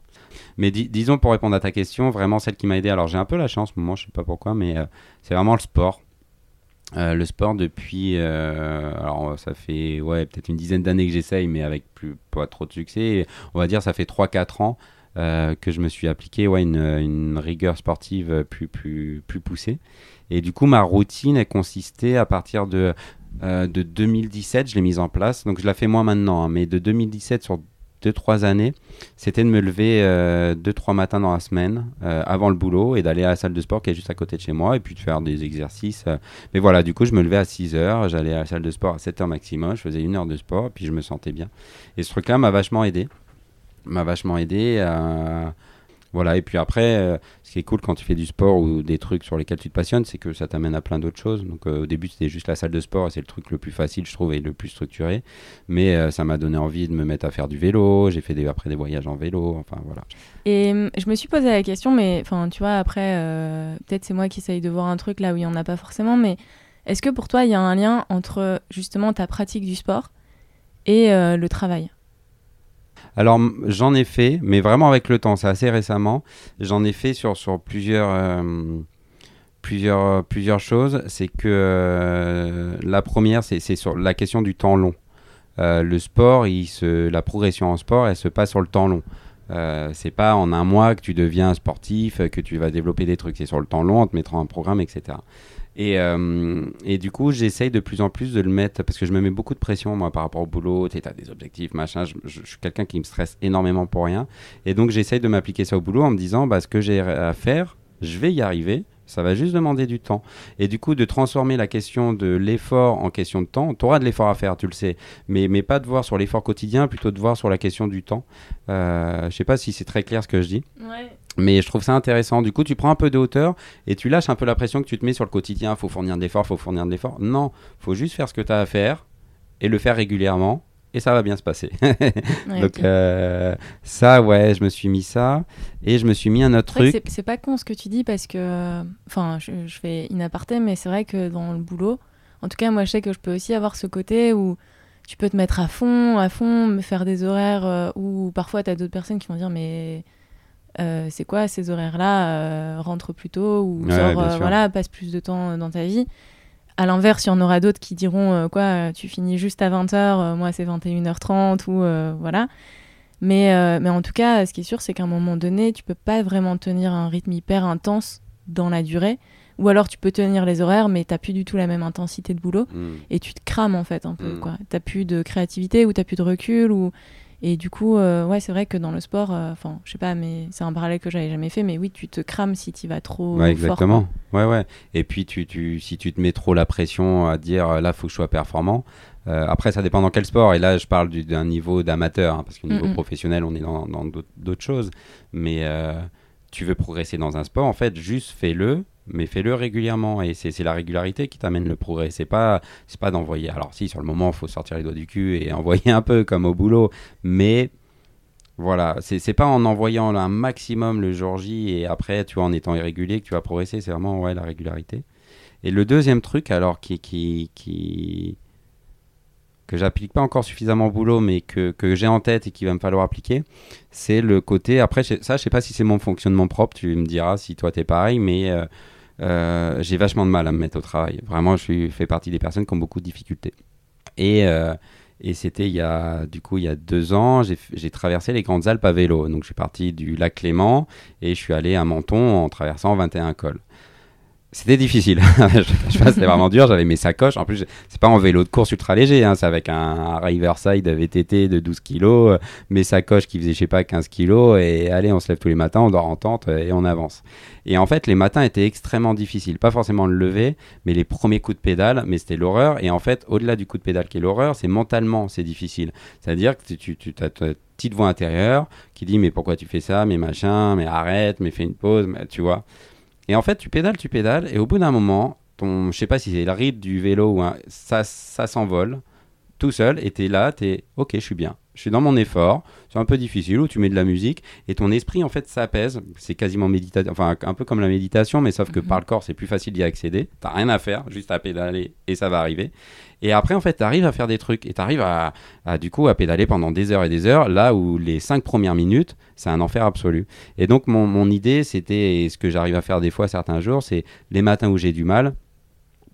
Mais disons, pour répondre à ta question, vraiment celle qui m'a aidé, alors j'ai un peu la chance, moi, je sais pas pourquoi, mais c'est vraiment le sport. Euh, le sport depuis, euh, alors ça fait ouais, peut-être une dizaine d'années que j'essaye, mais avec plus, pas trop de succès. On va dire ça fait 3-4 ans euh, que je me suis appliqué ouais, une, rigueur sportive plus, plus, plus poussée. Et du coup, ma routine, elle consistait à partir de, de 2017, je l'ai mise en place. Donc je la fais moins maintenant, hein, mais de 2017 sur 2-3 années, c'était de me lever 2-3 euh, matins dans la semaine euh, avant le boulot et d'aller à la salle de sport qui est juste à côté de chez moi et puis de faire des exercices. Euh. Mais voilà, du coup, je me levais à 6 heures, j'allais à la salle de sport à 7 heures maximum, je faisais une heure de sport puis je me sentais bien. Et ce truc-là m'a vachement aidé. M'a vachement aidé à voilà, et puis après, euh, ce qui est cool quand tu fais du sport ou des trucs sur lesquels tu te passionnes, c'est que ça t'amène à plein d'autres choses. Donc euh, au début, c'était juste la salle de sport et c'est le truc le plus facile, je trouve, et le plus structuré. Mais euh, ça m'a donné envie de me mettre à faire du vélo. J'ai fait des, après des voyages en vélo, enfin voilà. Et je me suis posé la question, mais enfin, tu vois, après, peut-être c'est moi qui essaye de voir un truc là où il n'y en a pas forcément, mais est-ce que pour toi, il y a un lien entre justement ta pratique du sport et le travail? Alors j'en ai fait, mais vraiment avec le temps, c'est assez récemment. J'en ai fait sur, plusieurs, euh, plusieurs, choses. C'est que euh, la première, c'est sur la question du temps long. Euh, le sport, la progression en sport, elle se passe sur le temps long. c'est pas en un mois que tu deviens sportif, que tu vas développer des trucs. C'est sur le temps long, en te mettant un programme, etc. Et, euh, et, du coup, j'essaye de plus en plus de le mettre parce que je me mets beaucoup de pression, moi, par rapport au boulot. Tu as des objectifs, machin. Je, suis quelqu'un qui me stresse énormément pour rien. Et donc, j'essaye de m'appliquer ça au boulot en me disant bah, ce que j'ai à faire, je vais y arriver. Ça va juste demander du temps. Et du coup, de transformer la question de l'effort en question de temps, tu auras de l'effort à faire, tu le sais. Mais, mais pas de voir sur l'effort quotidien, plutôt de voir sur la question du temps. Euh, je sais pas si c'est très clair ce que je dis. Ouais. Mais je trouve ça intéressant. Du coup, tu prends un peu de hauteur et tu lâches un peu la pression que tu te mets sur le quotidien. Faut fournir de l'effort, faut fournir de l'effort. Non, faut juste faire ce que tu as à faire et le faire régulièrement et ça va bien se passer. Donc euh, ça, ouais, je me suis mis ça et je me suis mis un autre truc. C'est pas con ce que tu dis parce que, enfin, je, fais une aparté, mais c'est vrai que dans le boulot, en tout cas, moi, je sais que je peux aussi avoir ce côté où tu peux te mettre à fond, à fond, faire des horaires euh, où parfois tu as d'autres personnes qui vont dire mais euh, c'est quoi ces horaires-là Rentre plus tôt ou voilà, passe plus de temps dans ta vie. À l'inverse, il y en aura d'autres qui diront euh, quoi, euh, tu finis juste à 20h, euh, moi c'est 21h30 ou voilà. Mais, mais en tout cas, ce qui est sûr, c'est qu'à un moment donné, tu peux pas vraiment tenir un rythme hyper intense dans la durée. Ou alors tu peux tenir les horaires, mais tu n'as plus du tout la même intensité de boulot. Hmm. Et tu te crames en fait un peu. Tu n'as plus de créativité ou tu n'as plus de recul. ou et du coup, euh, ouais, c'est vrai que dans le sport, euh, enfin, je sais pas, mais c'est un parallèle que j'avais jamais fait, mais oui, tu te crames si tu vas trop. Ouais, exactement. ouais, ouais. Et puis, tu, tu, si tu te mets trop la pression à dire euh, là, faut que je sois performant. après, ça dépend dans quel sport. Et là, je parle d'un niveau d'amateur, hein, parce qu'au niveau professionnel, on est dans d'autres choses. Mais tu veux progresser dans un sport, en fait, juste fais-le mais fais-le régulièrement et c'est la régularité qui t'amène le progrès. C'est pas c'est pas d'envoyer. Alors si sur le moment il faut sortir les doigts du cul et envoyer un peu comme au boulot, mais voilà, c'est pas en envoyant un maximum le jour J et après tu vois en étant irrégulier que tu vas progresser. C'est vraiment ouais la régularité. Et le deuxième truc alors qui qui qui que j'applique pas encore suffisamment au boulot, mais que, que j'ai en tête et qu'il va me falloir appliquer, c'est le côté. Après, ça, je sais pas si c'est mon fonctionnement propre, tu me diras si toi t'es pareil, mais euh, euh, j'ai vachement de mal à me mettre au travail. Vraiment, je fais partie des personnes qui ont beaucoup de difficultés. Et, euh, et c'était il y a, du coup, il y a deux ans, j'ai traversé les Grandes Alpes à vélo. Donc, je suis parti du lac Clément et je suis allé à Menton en traversant 21 cols. C'était difficile. je c'était vraiment dur. J'avais mes sacoches. En plus, c'est pas en vélo de course ultra léger. Hein. C'est avec un Riverside VTT de 12 kilos, mes sacoches qui faisaient, je sais pas, 15 kilos. Et allez, on se lève tous les matins, on dort en tente et on avance. Et en fait, les matins étaient extrêmement difficiles. Pas forcément le lever, mais les premiers coups de pédale, mais c'était l'horreur. Et en fait, au-delà du coup de pédale qui est l'horreur, c'est mentalement, c'est difficile. C'est-à-dire que tu, tu, as ta petite voix intérieure qui dit, mais pourquoi tu fais ça, mais machin, mais arrête, mais fais une pause, tu vois. Et en fait, tu pédales, tu pédales, et au bout d'un moment, ton, je sais pas si c'est le rythme du vélo ou ça, ça s'envole. tout seul, et t'es là, t'es ok, je suis bien. Je suis dans mon effort, c'est un peu difficile, où tu mets de la musique, et ton esprit, en fait, s'apaise. C'est quasiment méditatif, enfin, un peu comme la méditation, mais sauf que Mhm. par le corps, c'est plus facile d'y accéder. T'as rien à faire, juste à pédaler, et ça va arriver. Et après, en fait, t'arrives à faire des trucs, et t'arrives à, à, du coup, à pédaler pendant des heures et des heures, là où les cinq premières minutes, c'est un enfer absolu. Et donc, mon, mon idée, c'était, et ce que j'arrive à faire des fois certains jours, c'est les matins où j'ai du mal,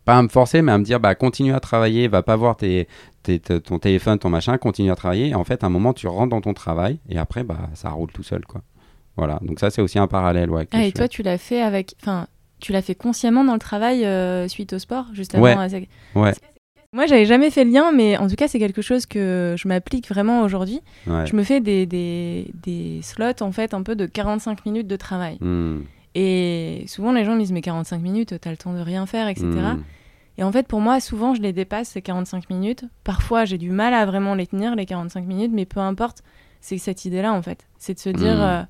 pas à me forcer, mais à me dire, bah, continue à travailler, va pas voir tes, tes- ton téléphone, ton machin, continue à travailler. Et en fait, à un moment, tu rentres dans ton travail, et après, bah, ça roule tout seul, quoi. Voilà. Donc ça, c'est aussi un parallèle, ouais. Ah, et fais. toi, tu l'as fait avec. Enfin, tu l'as fait consciemment dans le travail euh, suite au sport, juste avant Ouais. à- Ouais. Moi, j'avais jamais fait le lien, mais en tout cas, c'est quelque chose que je m'applique vraiment aujourd'hui. Ouais. Je me fais des, des, des slots, en fait, un peu de 45 minutes de travail. Hmm. Et souvent, les gens me disent, mais 45 minutes, t'as le temps de rien faire, etc. Hmm. Et en fait, pour moi, souvent, je les dépasse, ces 45 minutes. Parfois, j'ai du mal à vraiment les tenir, les 45 minutes, mais peu importe, c'est cette idée-là, en fait. C'est de se dire, Mm. euh,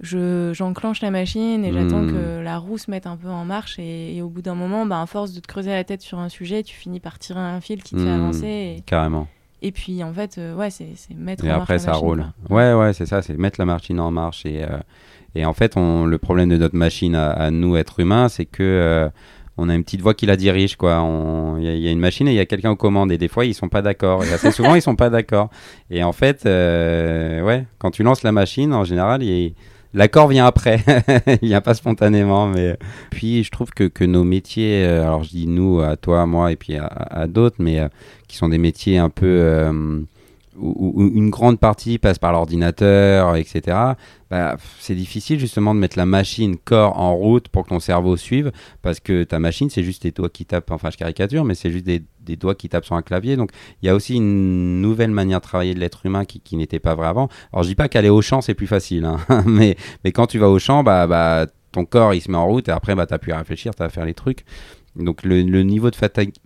je, j'enclenche la machine et j'attends Mm. que la roue se mette un peu en marche. Et, et au bout d'un moment, bah, à force de te creuser la tête sur un sujet, tu finis par tirer un fil qui te fait Mm. avancer. Et, Carrément. et puis, en fait, euh, ouais, c'est, c'est mettre Et en marche après, la ça machine, roule. quoi. Ouais, ouais, c'est ça, c'est mettre la machine en marche. Et, euh, et en fait, on, le problème de notre machine à, à nous, êtres humains, c'est que euh, on a une petite voix qui la dirige, quoi. Il y, a- il y a une machine et il y a quelqu'un aux commandes. Et des fois, ils sont pas d'accord. Et assez souvent, ils sont pas d'accord. Et en fait, ouais, quand tu lances la machine, en général, il- L'accord vient après, il vient pas spontanément, mais puis je trouve que, que nos métiers, euh, alors je dis nous, à toi, à moi et puis à, à d'autres, mais euh, qui sont des métiers un peu euh, où, une grande partie passe par l'ordinateur, etc. Bah, c'est difficile justement de mettre la machine corps en route pour que ton cerveau suive, parce que ta machine, c'est juste tes doigts qui tapent, enfin je caricature, mais c'est juste des, des doigts qui tapent sur un clavier. Donc il y a aussi une nouvelle manière de travailler de l'être humain qui, n'était pas vrai avant. Alors je dis pas qu'aller au champ, c'est plus facile, hein, mais, mais quand tu vas au champ, bah, bah, ton corps, il se met en route, et après, bah, tu n'as plus à réfléchir, tu as à faire les trucs. Donc le, le niveau de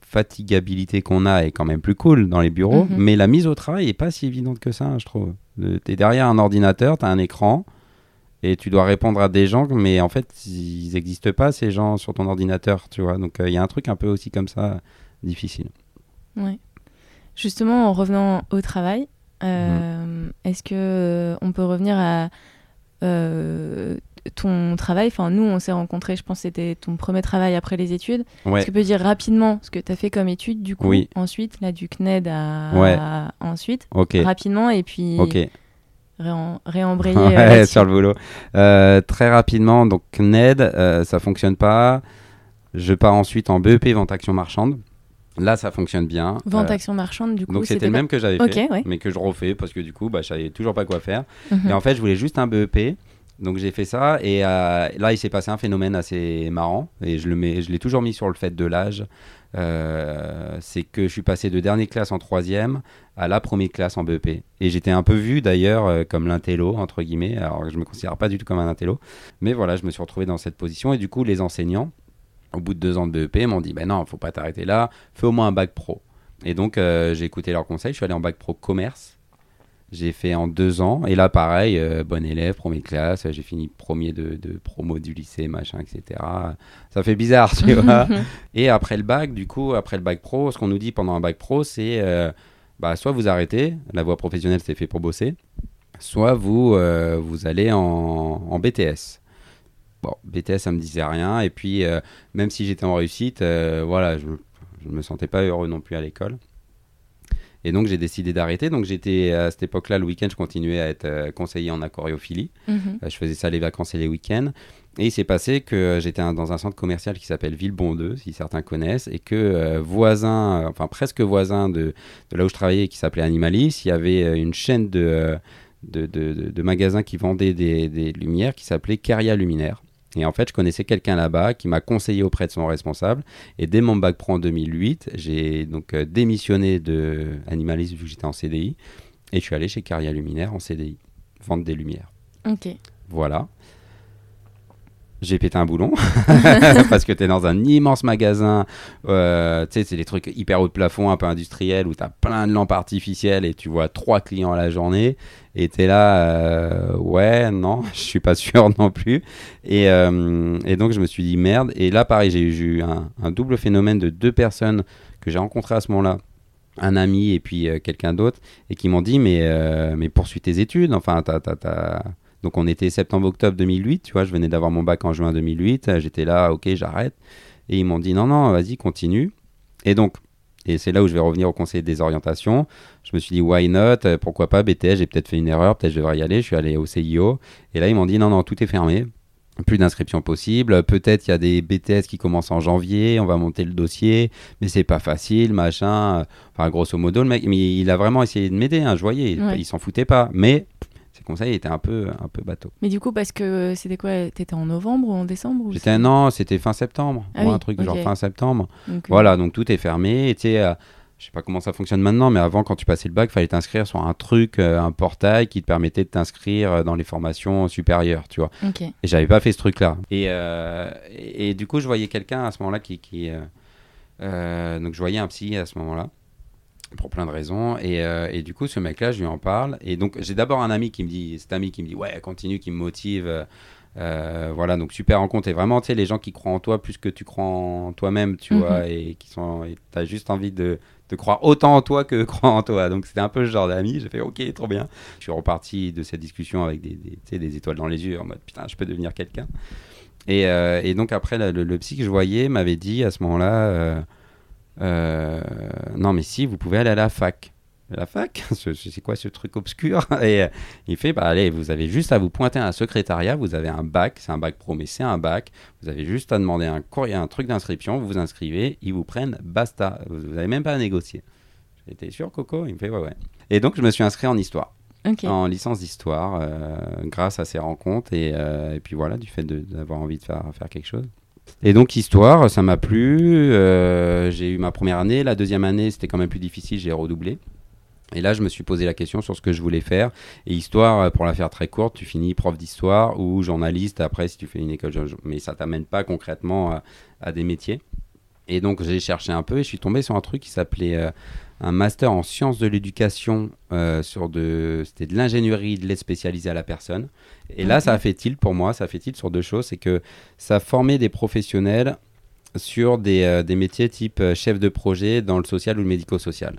fatigabilité qu'on a est quand même plus cool dans les bureaux, Mhm. mais la mise au travail est pas si évidente que ça, je trouve. Tu es derrière un ordinateur, tu as un écran, et tu dois répondre à des gens, mais en fait, ils n'existent pas, ces gens, sur ton ordinateur, tu vois. Donc il y a un truc un peu aussi comme ça, difficile. Ouais. Justement, en revenant au travail, euh, Mhm. est-ce que euh, on peut revenir à euh, ton travail Enfin, nous, on s'est rencontrés, je pense que c'était ton premier travail après les études. Ouais. Est-ce que tu peux dire rapidement ce que tu as fait comme étude, du coup, Oui. ensuite, là, du CNED à, Ouais. à- ensuite, rapidement, et puis Ok. réen- réembrayer Ouais, euh, là-dessus. sur le boulot. Euh, très rapidement, donc NED, euh, ça fonctionne pas. Je pars ensuite en BEP Vente Action Marchande. Là, ça fonctionne bien. Vente Euh, action marchande, du coup, donc c'était le même que j'avais fait, ouais. mais que je refais parce que du coup, bah, je savais toujours pas quoi faire. Mhm. Et en fait, je voulais juste un BEP. Donc j'ai fait ça et euh, là il s'est passé un phénomène assez marrant et je l'ai toujours mis sur le fait de l'âge. Euh, c'est que je suis passé de dernière classe en troisième à la première classe en BEP et j'étais un peu vu d'ailleurs euh, comme l'intello entre guillemets. Alors que je me considère pas du tout comme un intello, mais voilà je me suis retrouvé dans cette position et du coup les enseignants au bout de deux ans de BEP m'ont dit ben non faut pas t'arrêter là, fais au moins un bac pro. Et donc j'ai écouté leurs conseils, je suis allé en bac pro commerce. J'ai fait en deux ans. Et là, pareil, euh, bon élève, première classe. J'ai fini premier de, de promo du lycée, machin, etc. Ça fait bizarre, tu vois. Et après le bac, du coup, après le bac pro, ce qu'on nous dit pendant un bac pro, c'est euh, bah, soit vous arrêtez, la voie professionnelle, c'est fait pour bosser, soit vous, euh, vous allez en, en BTS. Bon, BTS, ça me disait rien. Et puis, même si j'étais en réussite, voilà, je ne me sentais pas heureux non plus à l'école. Et donc j'ai décidé d'arrêter. Donc j'étais à cette époque-là, le week-end, je continuais à être euh, conseiller en aquariophilie. Mhm. Euh, je faisais ça les vacances et les week-ends. Et il s'est passé que euh, j'étais dans un centre commercial qui s'appelle Villebon 2, si certains connaissent, et que euh, voisin, euh, enfin presque voisin de, de là où je travaillais, qui s'appelait Animalis, il y avait euh, une chaîne euh, de magasins qui vendaient des, des lumières qui s'appelait Caria Luminaire. Et en fait, je connaissais quelqu'un là-bas qui m'a conseillé auprès de son responsable. Et dès mon bac pro en 2008, j'ai donc euh, démissionné de Animalis vu que j'étais en CDI. Et je suis allé chez Caria Luminaire en CDI, vendre des lumières. Ok. Voilà. J'ai pété un boulon parce que tu es dans un immense magasin. euh, tu sais, c'est des trucs hyper haut de plafond, un peu industriel où tu as plein de lampes artificielles et tu vois trois clients à la journée. Et tu es là, euh, ouais, non, je suis pas sûr non plus. Et, euh, et donc, je me suis dit merde. Et là, pareil, j'ai eu un, double phénomène de deux personnes que j'ai rencontrées à ce moment-là un ami et puis quelqu'un d'autre, et qui m'ont dit mais, mais poursuis tes études, enfin, t'as, t'as, donc on était septembre-octobre 2008, tu vois, je venais d'avoir mon bac en juin 2008, j'étais là, ok, j'arrête, et ils m'ont dit non, non, vas-y, continue. Et donc, et c'est là où je vais revenir au conseil des orientations. Je me suis dit, why not? Pourquoi pas? BTS J'ai peut-être fait une erreur, peut-être je devrais y aller. Je suis allé au CIO. Et là, ils m'ont dit, non, non, tout est fermé. Plus d'inscriptions possibles. Peut-être il y a des BTS qui commencent en janvier. On va monter le dossier. Mais c'est pas facile, machin. Enfin, grosso modo, le mec, mais il a vraiment essayé de m'aider. Hein, je voyais. Il, s'en foutait pas. Mais ses conseils étaient un peu, un peu bateau. Mais du coup, parce que c'était quoi T'étais en novembre ou en décembre J'étais un an, c'était fin septembre. Ah un truc genre fin septembre. voilà, donc tout est fermé. Et tu sais, euh, je sais pas comment ça fonctionne maintenant, mais avant, quand tu passais le bac, il fallait t'inscrire sur un truc, euh, un portail qui te permettait de t'inscrire euh, dans les formations supérieures, tu vois. Et j'avais pas fait ce truc-là. Et, et, du coup, je voyais quelqu'un à ce moment-là qui. qui donc, je voyais un psy à ce moment-là pour plein de raisons. Et, euh, et, du coup, ce mec-là, je lui en parle. Et donc, j'ai d'abord un ami qui me dit, cet ami qui me dit, ouais, continue, qui me motive. Euh, voilà, donc super rencontre. Et vraiment, tu sais, les gens qui croient en toi plus que tu crois en toi-même, tu mhm. vois, et qui sont, tu as juste envie de, de, croire autant en toi que croire en toi. Donc, c'était un peu ce genre d'amis. J'ai fait, ok, trop bien. Je suis reparti de cette discussion avec des, des, des étoiles dans les yeux, en mode, putain, je peux devenir quelqu'un. Et, euh, et, donc, après, le, le, psy que je voyais m'avait dit à ce moment-là, euh, non, mais si, vous pouvez aller à la fac. La fac C'est quoi ce truc obscur Et euh, il fait, bah allez, vous avez juste à vous pointer à un secrétariat, vous avez un bac, c'est un bac pro, mais c'est un bac. Vous avez juste à demander un courrier, un truc d'inscription, vous vous inscrivez, ils vous prennent, basta. Vous n'avez même pas à négocier. J'étais sûr, Coco Il me fait, ouais, ouais. Et donc, je me suis inscrit en histoire. en licence d'histoire euh, grâce à ces rencontres et, et, puis voilà du fait d'avoir envie de faire, faire quelque chose et donc histoire, ça m'a plu. Euh, j'ai eu ma première année. La deuxième année, c'était quand même plus difficile. J'ai redoublé. Et là, je me suis posé la question sur ce que je voulais faire. Et histoire, pour la faire très courte, tu finis prof d'histoire ou journaliste après si tu fais une école. Mais ça t'amène pas concrètement à, des métiers. Et donc, j'ai cherché un peu et je suis tombé sur un truc qui s'appelait euh, un master en sciences de l'éducation euh, sur de c'était de l'ingénierie de l'aide spécialisée à la personne et là ça a fait tilt pour moi ça a fait tilt sur deux choses c'est que ça formait des professionnels sur des, euh, des métiers type euh, chef de projet dans le social ou le médico-social.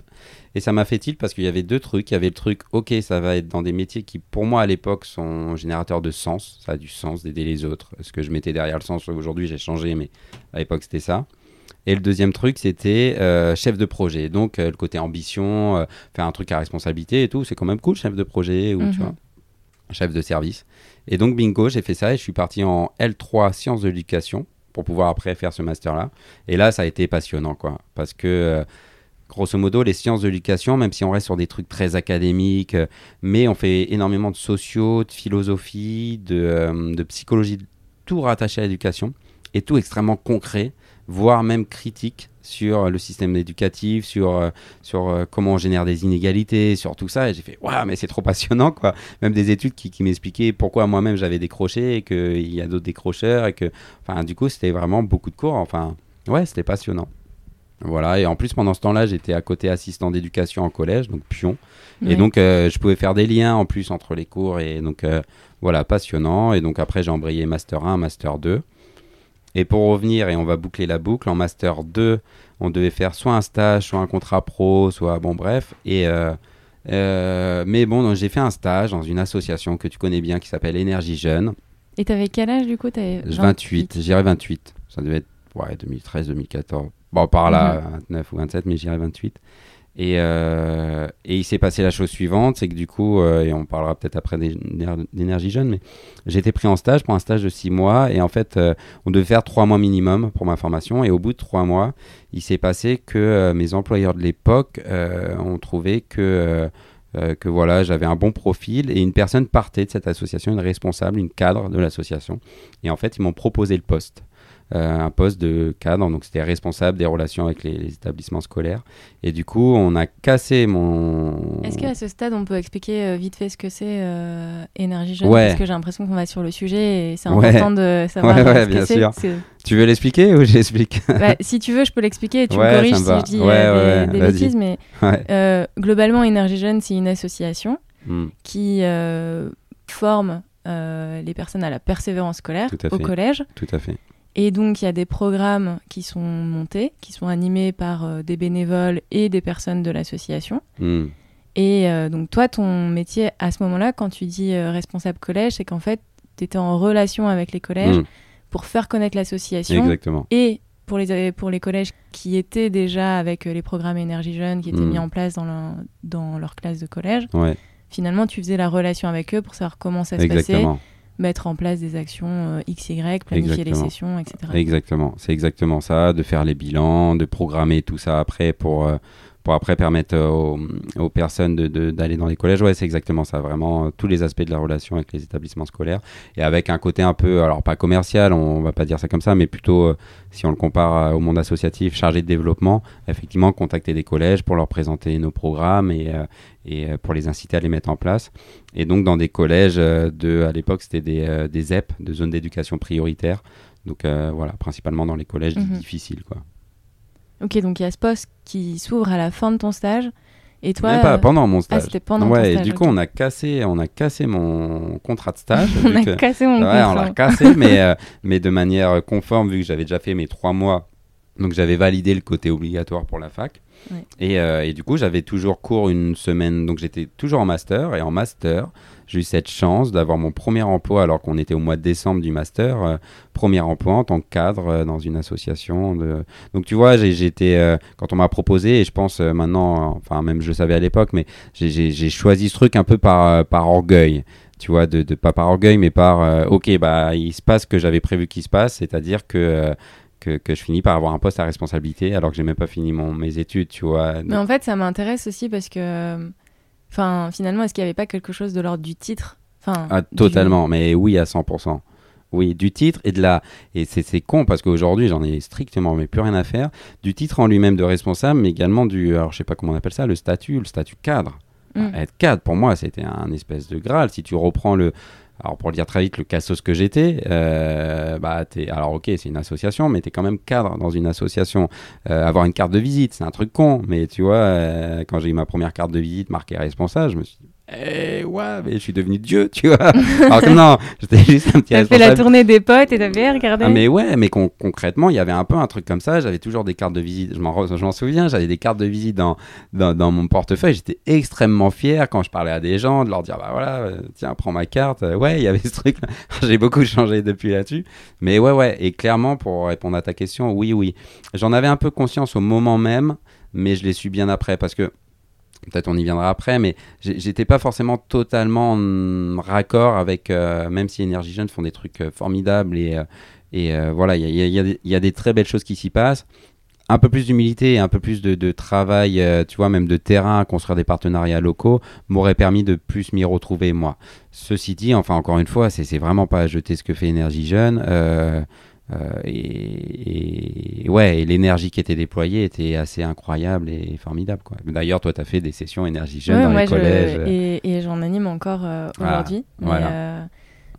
Et ça m'a fait tilt parce qu'il y avait deux trucs. Il y avait le truc, ok, ça va être dans des métiers qui, pour moi, à l'époque, sont générateurs de sens. Ça a du sens d'aider les autres. Ce que je mettais derrière le sens, aujourd'hui, j'ai changé, mais à l'époque, c'était ça. Et le deuxième truc, c'était euh, chef de projet. Donc, euh, le côté ambition, euh, faire un truc à responsabilité et tout, c'est quand même cool, chef de projet ou tu mhm. vois, chef de service. Et donc, bingo, j'ai fait ça et je suis parti en L3 sciences de l'éducation pour pouvoir après faire ce master-là. Et là, ça a été passionnant, quoi. Parce que, grosso modo, les sciences de l'éducation, même si on reste sur des trucs très académiques, mais on fait énormément de sociaux, de philosophie, de, de psychologie, tout rattaché à l'éducation et tout extrêmement concret voire même critique sur le système éducatif, sur, euh, sur euh, comment on génère des inégalités, sur tout ça. Et j'ai fait, waouh, mais c'est trop passionnant, quoi. Même des études qui, qui m'expliquaient pourquoi moi-même j'avais décroché et qu'il y a d'autres décrocheurs. Et que, enfin, du coup, c'était vraiment beaucoup de cours. Enfin, ouais, c'était passionnant. Voilà, et en plus pendant ce temps-là, j'étais à côté assistant d'éducation en collège, donc pion. Et donc euh, je pouvais faire des liens en plus entre les cours, et donc voilà, passionnant. Et donc après, j'ai embrayé Master 1, Master 2. Et pour revenir, et on va boucler la boucle, en Master 2, on devait faire soit un stage, soit un contrat pro, soit bon bref. Et, euh, euh, mais bon, j'ai fait un stage dans une association que tu connais bien qui s'appelle Énergie Jeune. Et tu avais quel âge du coup 28, 28 j'irais 28. Ça devait être ouais, 2013, 2014. Bon, par là, 29 mhm. ou 27, mais j'irais 28. Et, euh, et, il s'est passé la chose suivante, c'est que du coup, euh, et on parlera peut-être après d'énergie jeune, mais été pris en stage pour un stage de six mois, et en fait, euh, on devait faire trois mois minimum pour ma formation, et au bout de trois mois, il s'est passé que mes employeurs de l'époque ont trouvé que, que voilà, j'avais un bon profil, et une personne partait de cette association, une responsable, une cadre de l'association, et en fait, ils m'ont proposé le poste. Euh, un poste de cadre, donc c'était responsable des relations avec les, établissements scolaires. Et du coup, on a cassé mon. Est-ce qu'à ce stade, on peut expliquer euh, vite fait ce que c'est euh, énergie jeune? Parce que j'ai l'impression qu'on va sur le sujet et c'est important de savoir ouais, bien sûr. Tu veux l'expliquer ou j'explique? Bah, Si tu veux, je peux l'expliquer. Tu me corriges si je dis des, bêtises, mais globalement, énergie jeune, c'est une association hmm. qui forme les personnes à la persévérance scolaire au collège. Tout à fait Et donc, il y a des programmes qui sont montés, qui sont animés par euh, des bénévoles et des personnes de l'association. Hmm. Et euh, donc, toi, ton métier à ce moment-là, quand tu dis euh, responsable collège, c'est qu'en fait, tu étais en relation avec les collèges Hmm. pour faire connaître l'association. Exactement. Et pour les, pour les collèges qui étaient déjà avec les programmes Énergie Jeune qui étaient Mm. mis en place dans, leur- dans leur classe de collège, Ouais, finalement, tu faisais la relation avec eux pour savoir comment ça se passait. Mettre en place des actions euh, XY, planifier les sessions, etc. Exactement, c'est exactement ça, de faire les bilans, de programmer tout ça après pour, euh, pour après permettre euh, aux, aux personnes d'aller dans les collèges. Ouais, c'est exactement ça, vraiment euh, tous les aspects de la relation avec les établissements scolaires et avec un côté un peu, alors pas commercial, on va pas dire ça comme ça, mais plutôt, euh, si on le compare au monde associatif chargé de développement, effectivement, contacter des collèges pour leur présenter nos programmes et, et pour les inciter à les mettre en place. Et donc, dans des collèges de, à l'époque, c'était des, des ZEP, de zones d'éducation prioritaire. Donc euh, voilà, principalement dans les collèges Mhm. difficiles. Quoi. Ok, donc il y a ce poste qui s'ouvre à la fin de ton stage. Et toi, Même pas euh, pendant mon ah, stage. c'était pendant ouais, ton et stage. du ok. coup, on a, cassé, on a cassé mon contrat de stage. on a que- cassé mon Ouais, on contrat. l'a cassé, mais, euh, mais de manière conforme, vu que j'avais déjà fait mes trois mois. Donc j'avais validé le côté obligatoire pour la fac. Ouais. Et, euh, et du coup, j'avais toujours cours une semaine. Donc j'étais toujours en master. Et en master, j'ai eu cette chance d'avoir mon premier emploi alors qu'on était au mois de décembre du master. euh, premier emploi en tant que cadre euh, dans une association. Donc tu vois, été, euh, quand on m'a proposé, et je pense maintenant, enfin même je le savais à l'époque, mais j'ai- choisi ce truc un peu par, par orgueil tu vois, de, pas par orgueil, mais par ok, bah il se passe ce que j'avais prévu qu'il se passe, c'est-à-dire que, que je finis par avoir un poste à responsabilité alors que j'ai même pas fini mon, mes études, tu vois. Mais en fait, ça m'intéresse aussi parce que, enfin, finalement, est-ce qu'il n'y avait pas quelque chose de l'ordre du titre? Enfin, Ah, du- totalement, mais oui à 100%. Oui, du titre et de la. Et c'est con parce qu'aujourd'hui, j'en ai strictement mais plus rien à faire. Du titre en lui-même de responsable, mais également du. Alors, je sais pas comment on appelle ça, le statut, le statut cadre. Mm. Être cadre, pour moi, c'était un espèce de Graal. Si tu reprends le. Alors, pour le dire très vite, le cassos que j'étais, euh, bah, t'es. Alors, ok, c'est une association, mais tu es quand même cadre dans une association. Euh, avoir une carte de visite, c'est un truc con, mais tu vois, euh, quand j'ai eu ma première carte de visite marquée responsable, je me suis dit, eh ouais, mais je suis devenu Dieu, tu vois. Alors que non, j'étais juste un petit T'as fait la tournée des potes et t'as fait regarder. Ah, mais ouais, mais con- concrètement, il y avait un peu un truc comme ça. J'avais toujours des cartes de visite. Je m'en, re- je m'en souviens, j'avais des cartes de visite dans, dans, dans mon portefeuille. J'étais extrêmement fier quand je parlais à des gens de leur dire bah voilà, euh, tiens, prends ma carte. Euh, Ouais, il y avait ce truc. J'ai beaucoup changé depuis là-dessus. Mais ouais, ouais. Et clairement, pour répondre à ta question, oui, oui. J'en avais un peu conscience au moment même, mais je l'ai su bien après parce que. Peut-être on y viendra après, mais j'étais pas forcément totalement en raccord avec, euh, même si Énergie Jeune font des trucs euh, formidables et, voilà, il y a, des- très belles choses qui s'y passent. Un peu plus d'humilité et un peu plus de, travail, euh, tu vois, même de terrain, construire des partenariats locaux, m'aurait permis de plus m'y retrouver, moi. Ceci dit, enfin, encore une fois, c'est vraiment pas à jeter ce que fait Énergie Jeune. Euh, et, et- ouais, et l'énergie qui était déployée était assez incroyable et formidable. quoi. D'ailleurs, toi, tu as fait des sessions Énergie Jeune Ouais, dans moi, les je- collèges. et, et j'en anime encore euh, Ah, aujourd'hui. mais voilà. euh,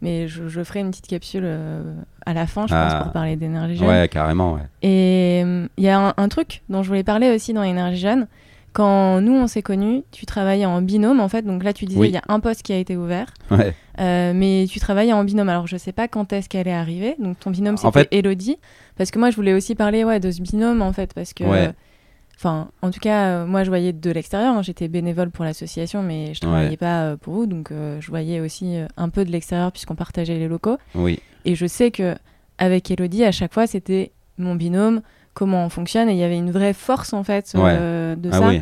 mais je, je ferai une petite capsule euh, à la fin, je Ah. pense, pour parler d'énergie jeune. Ouais, carrément, ouais. Et euh, il y a un, un truc dont je voulais parler aussi dans Énergie Jeune. Quand nous, on s'est connus, tu travaillais en binôme, en fait. Donc là, tu disais, il Oui. y a un poste qui a été ouvert. ouais. Euh, mais tu travaillais en binôme. Alors, je sais pas quand est-ce qu'elle est arrivée. Donc, ton binôme, c'était fait- Elodie. Parce que moi, je voulais aussi parler ouais, de ce binôme, en fait. Parce que, Ouais. enfin, en tout cas, euh, moi, je voyais de l'extérieur. hein. J'étais bénévole pour l'association, mais je travaillais Ouais. pas euh, pour vous. Donc, je voyais aussi un peu de l'extérieur, puisqu'on partageait les locaux. Oui. Et je sais que avec Elodie, à chaque fois, c'était mon binôme, comment on fonctionne. Et il y avait une vraie force, en fait, de Ah ça. oui.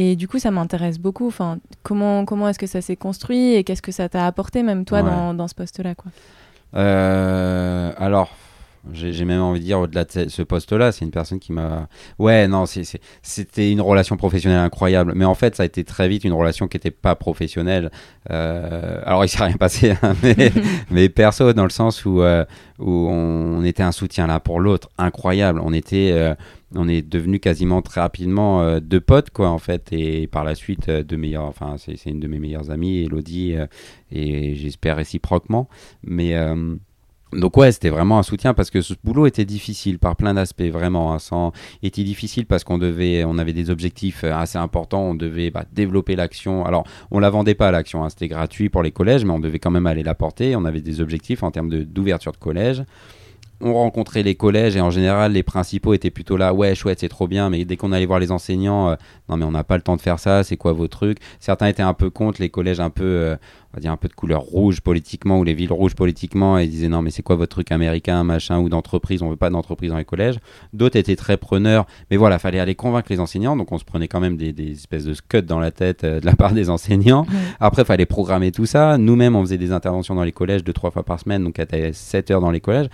Et du coup, ça m'intéresse beaucoup. Enfin, comment comment est-ce que ça s'est construit et qu'est-ce que ça t'a apporté, même toi, Ouais. dans, dans ce poste-là, quoi? Euh, alors, j'ai même envie de dire, au-delà de ce- poste-là, c'est une personne qui m'a. Ouais, non, c'était une relation professionnelle incroyable. Mais en fait, ça a été très vite une relation qui n'était pas professionnelle. Euh, alors, il s'est rien passé, hein, mais, mais perso, dans le sens où, euh, où on était un soutien l'un pour l'autre, incroyable. On était. On est devenus quasiment très rapidement euh, deux potes, quoi, en fait, et par la suite, euh, deux meilleurs, enfin, c'est une de mes meilleures amies, Elodie, euh, et j'espère réciproquement. Mais, donc ouais, c'était vraiment un soutien parce que ce boulot était difficile par plein d'aspects, vraiment. hein, sans... était difficile parce qu'on devait, on avait des objectifs assez importants. On devait bah, développer l'action. Alors, on la vendait pas l'action, hein, c'était gratuit pour les collèges, mais on devait quand même aller la porter. On avait des objectifs en termes de- d'ouverture de collège. On rencontrait les collèges et en général les principaux étaient plutôt là ouais chouette c'est trop bien mais dès qu'on allait voir les enseignants euh, non mais on n'a pas le temps de faire ça c'est quoi vos trucs? Certains étaient un peu contre les collèges un peu euh, on va dire un peu de couleur rouge politiquement ou les villes rouges politiquement et ils disaient non mais c'est quoi votre truc américain machin ou d'entreprise on veut pas d'entreprise dans les collèges. D'autres étaient très preneurs mais voilà fallait aller convaincre les enseignants donc on se prenait quand même des, des espèces de scuds dans la tête euh, de la part des enseignants. Après fallait programmer tout ça. Nous-mêmes on faisait des interventions dans les collèges deux trois fois par semaine donc à 7 heures dans les collèges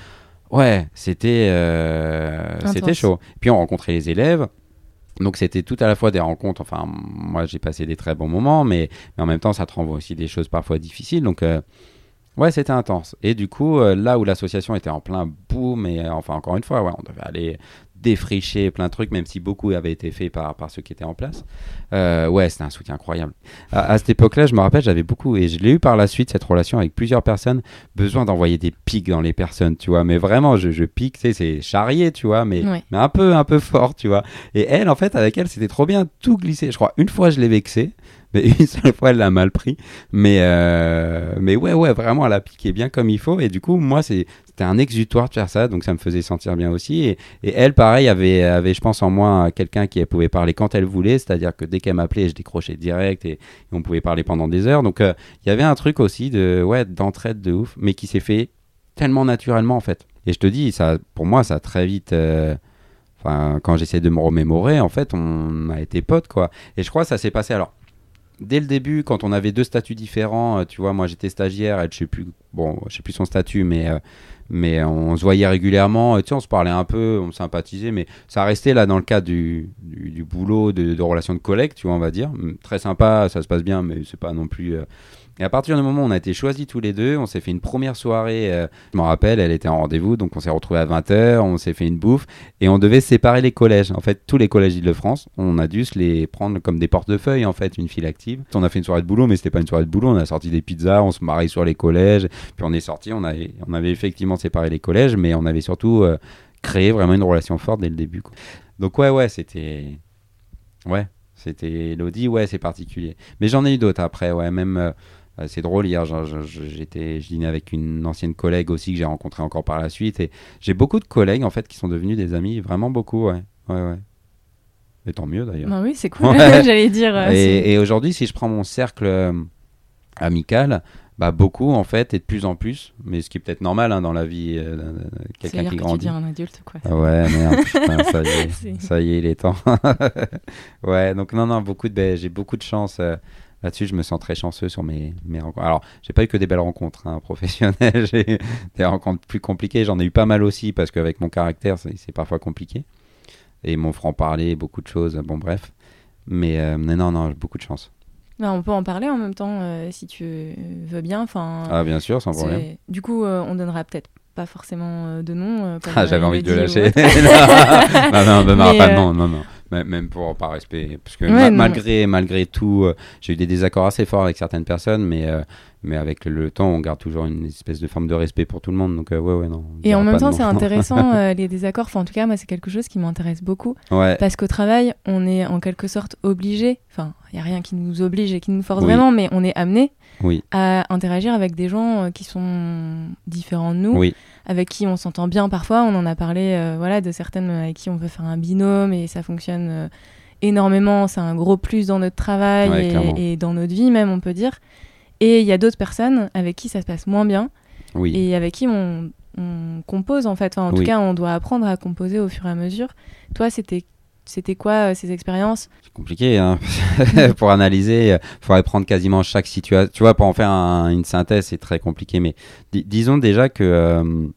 Ouais, c'était euh, c'était chaud. Puis on rencontrait les élèves. Donc c'était tout à la fois des rencontres, enfin moi j'ai passé des très bons moments, mais, mais, en même temps ça te renvoie aussi des choses parfois difficiles. Donc euh, ouais c'était intense. Et du coup euh, là où l'association était en plein boom, et enfin encore une fois, ouais, on devait aller défricher plein de trucs, même si beaucoup avaient été fait par, par ceux qui étaient en place. Euh, ouais, c'était un soutien incroyable. À, cette époque-là, je me rappelle, j'avais beaucoup, et je l'ai eu par la suite, cette relation avec plusieurs personnes, besoin d'envoyer des pics dans les personnes, tu vois. Mais vraiment, je, je pique, tu sais, c'est charrier, tu vois, mais, mais un peu, un peu fort, tu vois. Et elle, en fait, avec elle, c'était trop bien, tout glisser. Je crois, une fois, je l'ai vexé mais une seule fois elle l'a mal pris. Mais euh, mais ouais ouais vraiment elle a piqué bien comme il faut. Et du coup moi c'était un exutoire de faire ça. Donc ça me faisait sentir bien aussi. Et, et elle pareil avait avait je pense en moi quelqu'un qui pouvait parler quand elle voulait. C'est-à-dire que dès qu'elle m'appelait je décrochais direct et, on pouvait parler pendant des heures. Donc euh, il y avait un truc aussi de ouais d'entraide de ouf mais qui s'est fait tellement naturellement en fait. Et je te dis ça pour moi ça a très vite euh, Enfin, quand j'essaie de me remémorer, en fait, on a été potes, quoi. Et je crois que ça s'est passé. Alors, dès le début, quand on avait deux statuts différents, euh, tu vois, moi j'étais stagiaire, elle, je sais plus, bon, sais plus son statut, mais, euh, mais on se voyait régulièrement, tu sais, on se parlait un peu, on sympathisait, mais ça restait là dans le cadre du, boulot, de, relations de collègues, tu vois, on va dire. Très sympa, ça se passe bien, mais c'est pas non plus. Euh, et à partir du moment où on a été choisis tous les deux, on s'est fait une première soirée. Euh, je m'en rappelle, elle était en rendez-vous, donc on s'est retrouvés à 20h, on s'est fait une bouffe et on devait séparer les collèges. En fait, tous les collèges d'Île-de-France, on a dû se les prendre comme des portefeuilles, en fait, une file active. On a fait une soirée de boulot, mais c'était pas une soirée de boulot. On a sorti des pizzas, on se marie sur les collèges, puis on est sorti. On avait, effectivement séparé les collèges, mais on avait surtout euh, créé vraiment une relation forte dès le début. Donc, ouais, ouais, c'était. Ouais, c'était Elodie, ouais, c'est particulier. Mais j'en ai eu d'autres après, ouais, même. Euh, c'est drôle, hier j'étais, je dînais avec une ancienne collègue aussi que j'ai rencontrée encore par la suite. Et j'ai beaucoup de collègues en fait qui sont devenus des amis, vraiment beaucoup, ouais. ouais, ouais. Et tant mieux d'ailleurs. Bah oui, c'est cool, j'allais dire. Euh, et, aujourd'hui, si je prends mon cercle euh, amical, bah beaucoup en fait, et de plus en plus, mais ce qui est peut-être normal hein, dans la vie euh, quelqu'un qui grandit. Tu un adulte, quoi. Ah ouais, merde, putain, ça y est, ça y est, il est temps. ouais, donc non, non, beaucoup de, ben, j'ai beaucoup de chance. Là-dessus, je me sens très chanceux sur mes, mes rencontres. Alors, j'ai pas eu que des belles rencontres hein, professionnelles, j'ai des rencontres plus compliquées. J'en ai eu pas mal aussi parce qu'avec mon caractère, c'est parfois compliqué. Et mon franc-parler, beaucoup de choses. Bon, bref. Mais, euh, non, non, beaucoup de chance. Bah, on peut en parler en même temps euh, si tu veux bien. Enfin, ah, bien sûr, sans problème. Du coup, euh, on donnera peut-être pas forcément de nom. ah, j'avais envie de le lâcher. non, non, non, non, non, non même pour par respect parce que malgré malgré tout euh, j'ai eu des désaccords assez forts avec certaines personnes mais euh, mais avec le, temps on garde toujours une espèce de forme de respect pour tout le monde donc euh, ouais ouais non et en même temps c'est intéressant les désaccords enfin en tout cas moi c'est quelque chose qui m'intéresse beaucoup. Parce qu'au travail on est en quelque sorte obligé enfin il y a rien qui nous oblige et qui nous force vraiment mais on est amené oui. à interagir avec des gens qui sont différents de nous oui avec qui on s'entend bien parfois. On en a parlé euh, voilà, de certaines avec qui on veut faire un binôme et ça fonctionne euh, énormément. C'est un gros plus dans notre travail et, dans notre vie même, on peut dire. Et il y a d'autres personnes avec qui ça se passe moins bien oui. et avec qui on, compose en fait. en tout cas, on doit apprendre à composer au fur et à mesure. Toi, c'était c'était quoi euh, ces expériences? C'est compliqué, hein pour analyser, il faudrait prendre quasiment chaque situation. Tu vois, pour en faire une synthèse, c'est très compliqué. Mais disons déjà que euh,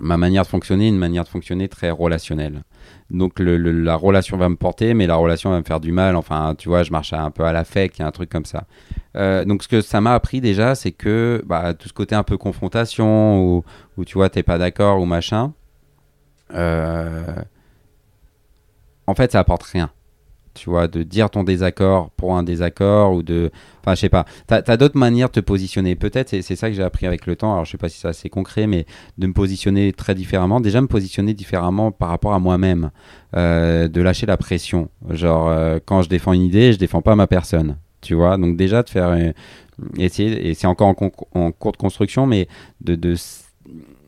ma manière de fonctionner est une manière de fonctionner très relationnelle. Donc la relation va me porter, mais la relation va me faire du mal. Enfin, tu vois, je marche un peu à l'affect, il y a un truc comme ça. Euh, donc ce que ça m'a appris déjà, c'est que bah, tout ce côté un peu confrontation, où, où tu vois, t'es pas d'accord ou machin. Euh, en fait, ça apporte rien. Tu vois, de dire ton désaccord pour un désaccord ou de. Enfin, je sais pas. Tu as, d'autres manières de te positionner. Peut-être, c'est ça que j'ai appris avec le temps. Alors, je sais pas si c'est assez concret, mais de me positionner très différemment. Déjà, me positionner différemment par rapport à moi-même. Euh, de lâcher la pression. Genre, euh, quand je défends une idée, je défends pas ma personne. Tu vois, donc déjà de faire. essayer, et c'est encore en, en, cours de construction, mais de, de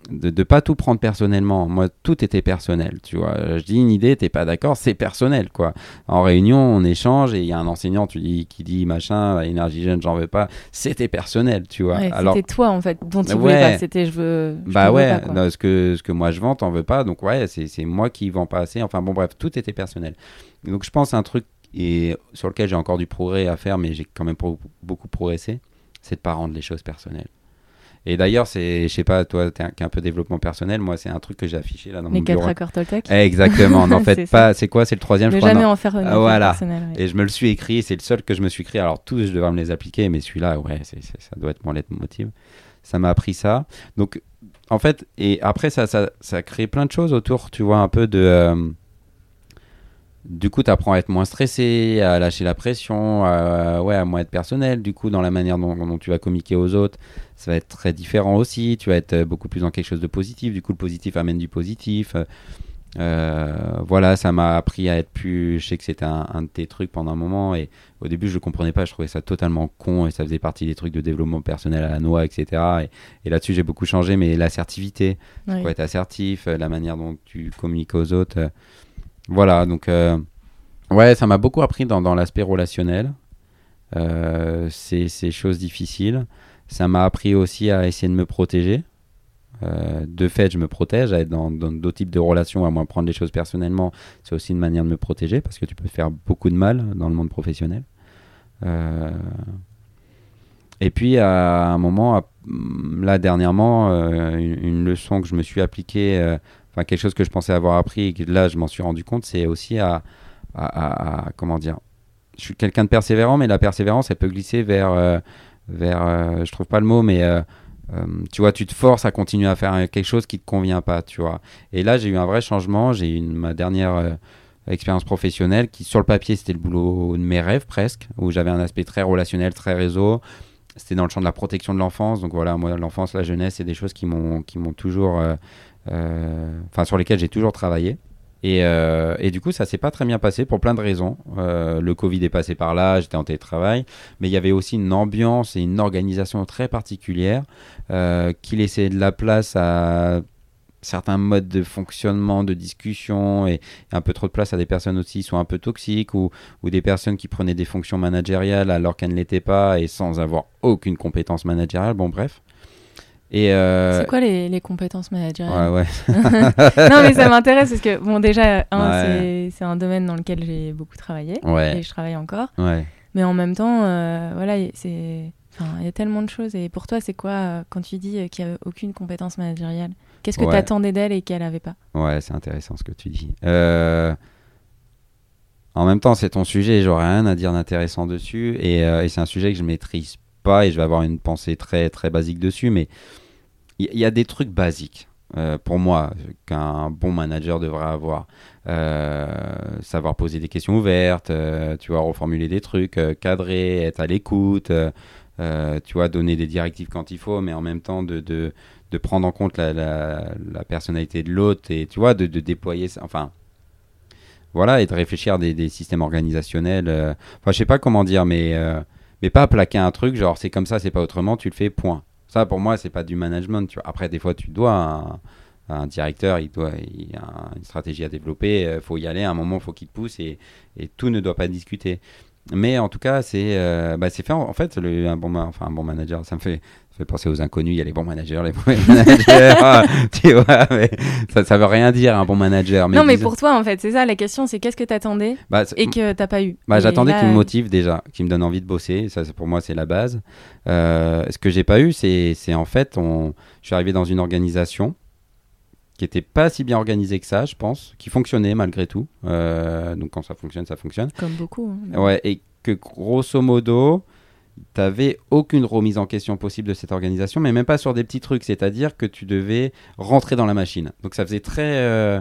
de ne pas tout prendre personnellement. Moi, tout était personnel, tu vois. Je dis une idée, t'es pas d'accord, c'est personnel, quoi. En réunion, on échange et il y a un enseignant tu dis, qui dit machin, énergie jeune, j'en veux pas. C'était personnel, tu vois. Alors c'était toi, en fait, dont tu voulais pas. C'était je veux. bah ouais, ce, que, ce que moi je vends, t'en veux pas. Donc ouais, c'est moi qui vends pas assez. Enfin bon, bref, tout était personnel. Donc je pense un truc et sur lequel j'ai encore du progrès à faire, mais j'ai quand même beaucoup progressé, c'est de pas rendre les choses personnelles. Et d'ailleurs, c'est, je sais pas, toi, qui es un peu développement personnel, moi, c'est un truc que j'ai affiché là dans les mon bureau. Les 4 accords Toltec. Exactement. N'en faites pas. C'est quoi C'est le troisième, je crois. jamais en faire un ah, voilà. personnel. Et je me le suis écrit. C'est le seul que je me suis écrit. Alors tous, je devrais me les appliquer, mais celui-là, ouais, ça doit être mon leitmotiv. Ça m'a appris ça. Donc, en fait, et après, ça, ça, ça crée plein de choses autour. Tu vois, un peu de. Euh, du coup, tu apprends à être moins stressé, à lâcher la pression, à, ouais, à moins être personnel. Du coup, dans la manière dont, tu vas communiquer aux autres, ça va être très différent aussi. Tu vas être euh, beaucoup plus dans quelque chose de positif. Du coup, le positif amène du positif. Euh, voilà, ça m'a appris à être plus. Je sais que c'était un, de tes trucs pendant un moment. Et au début, je ne comprenais pas. Je trouvais ça totalement con. Et ça faisait partie des trucs de développement personnel à la noix, etc. Et, là-dessus, j'ai beaucoup changé. Mais l'assertivité, oui. être assertif, euh, la manière dont tu communiques aux autres. Voilà, donc euh, ouais, ça m'a beaucoup appris dans, l'aspect relationnel. Euh, ces choses difficiles. Ça m'a appris aussi à essayer de me protéger. Euh, de fait, je me protège, à être dans d'autres types de relations, à moins prendre les choses personnellement, c'est aussi une manière de me protéger parce que tu peux faire beaucoup de mal dans le monde professionnel. Et puis à un moment, là dernièrement, une, leçon que je me suis appliquée quelque chose que je pensais avoir appris et que là je m'en suis rendu compte, c'est aussi à, comment dire, je suis quelqu'un de persévérant, mais la persévérance elle peut glisser vers, euh, vers, euh, je trouve pas le mot, mais euh, tu vois, tu te forces à continuer à faire quelque chose qui te convient pas, tu vois. Et là j'ai eu un vrai changement, j'ai eu ma dernière expérience professionnelle qui sur le papier c'était le boulot de mes rêves presque, où j'avais un aspect très relationnel, très réseau. C'était dans le champ de la protection de l'enfance, donc voilà, moi l'enfance, la jeunesse, c'est des choses qui m'ont qui m'ont toujours enfin sur lesquels j'ai toujours travaillé. Et, euh, et, du coup, ça s'est pas très bien passé pour plein de raisons. Euh, le Covid est passé par là, j'étais en télétravail, mais il y avait aussi une ambiance et une organisation très particulière qui laissait de la place à certains modes de fonctionnement, de discussion, et un peu trop de place à des personnes aussi qui sont un peu toxiques, ou, ou des personnes qui prenaient des fonctions managériales alors qu'elles ne l'étaient pas, et sans avoir aucune compétence managériale. Bon, bref. Euh, c'est quoi les, les, compétences managériales ouais, ouais. Non, mais ça m'intéresse parce que, bon, déjà, c'est un domaine dans lequel j'ai beaucoup travaillé et je travaille encore. Mais en même temps, euh, voilà, c'est. il y a tellement de choses. Et pour toi, c'est quoi euh, quand tu dis qu'il n'y a aucune compétence managériale Qu'est-ce que tu attendais d'elle et qu'elle n'avait pas? Ouais, c'est intéressant ce que tu dis. En même temps, c'est ton sujet, j'aurais rien à dire d'intéressant dessus. Et, et c'est un sujet que je maîtrise et je vais avoir une pensée très très basique dessus, mais il y, a des trucs basiques. Euh, pour moi, qu'un bon manager devrait avoir. Euh, savoir poser des questions ouvertes, euh, tu vois, reformuler des trucs, cadrer, être à l'écoute, tu vois, donner des directives quand il faut, mais en même temps de, de, prendre en compte la, la, personnalité de l'autre et, tu vois, de, déployer. Enfin, voilà, et de réfléchir à des, des systèmes organisationnels. Enfin, je sais pas comment dire, mais mais pas plaquer un truc genre c'est comme ça, c'est pas autrement, tu le fais, point. Ça pour moi, c'est pas du management. Tu vois. Après, des fois, tu dois. Un, directeur, il doit, a une stratégie à développer, il euh, faut y aller, à un moment, faut qu'il pousse et, tout ne doit pas discuter. Mais en tout cas, c'est euh, bah, fait en, fait un, bon, enfin, un bon manager. Ça me fait fait penser aux inconnus, il y a les bons managers, les mauvais managers, ah, tu vois, mais ça, ça veut rien dire un bon manager. Mais non, mais pour toi, en fait, c'est ça la question, c'est qu'est-ce que tu attendais bah, et que t'as pas eu bah, J'attendais qu'il me motive déjà, qu'il me donne envie de bosser, ça pour moi c'est la base. Euh, ce que j'ai pas eu, c'est en fait, on... je suis arrivé dans une organisation qui était pas si bien organisée que ça, je pense, qui fonctionnait malgré tout. Euh, donc quand ça fonctionne, ça fonctionne. Comme beaucoup. Hein. Ouais, et que grosso modo, tu n'avais aucune remise en question possible de cette organisation, mais même pas sur des petits trucs, c'est-à-dire que tu devais rentrer dans la machine. Donc ça faisait très, euh,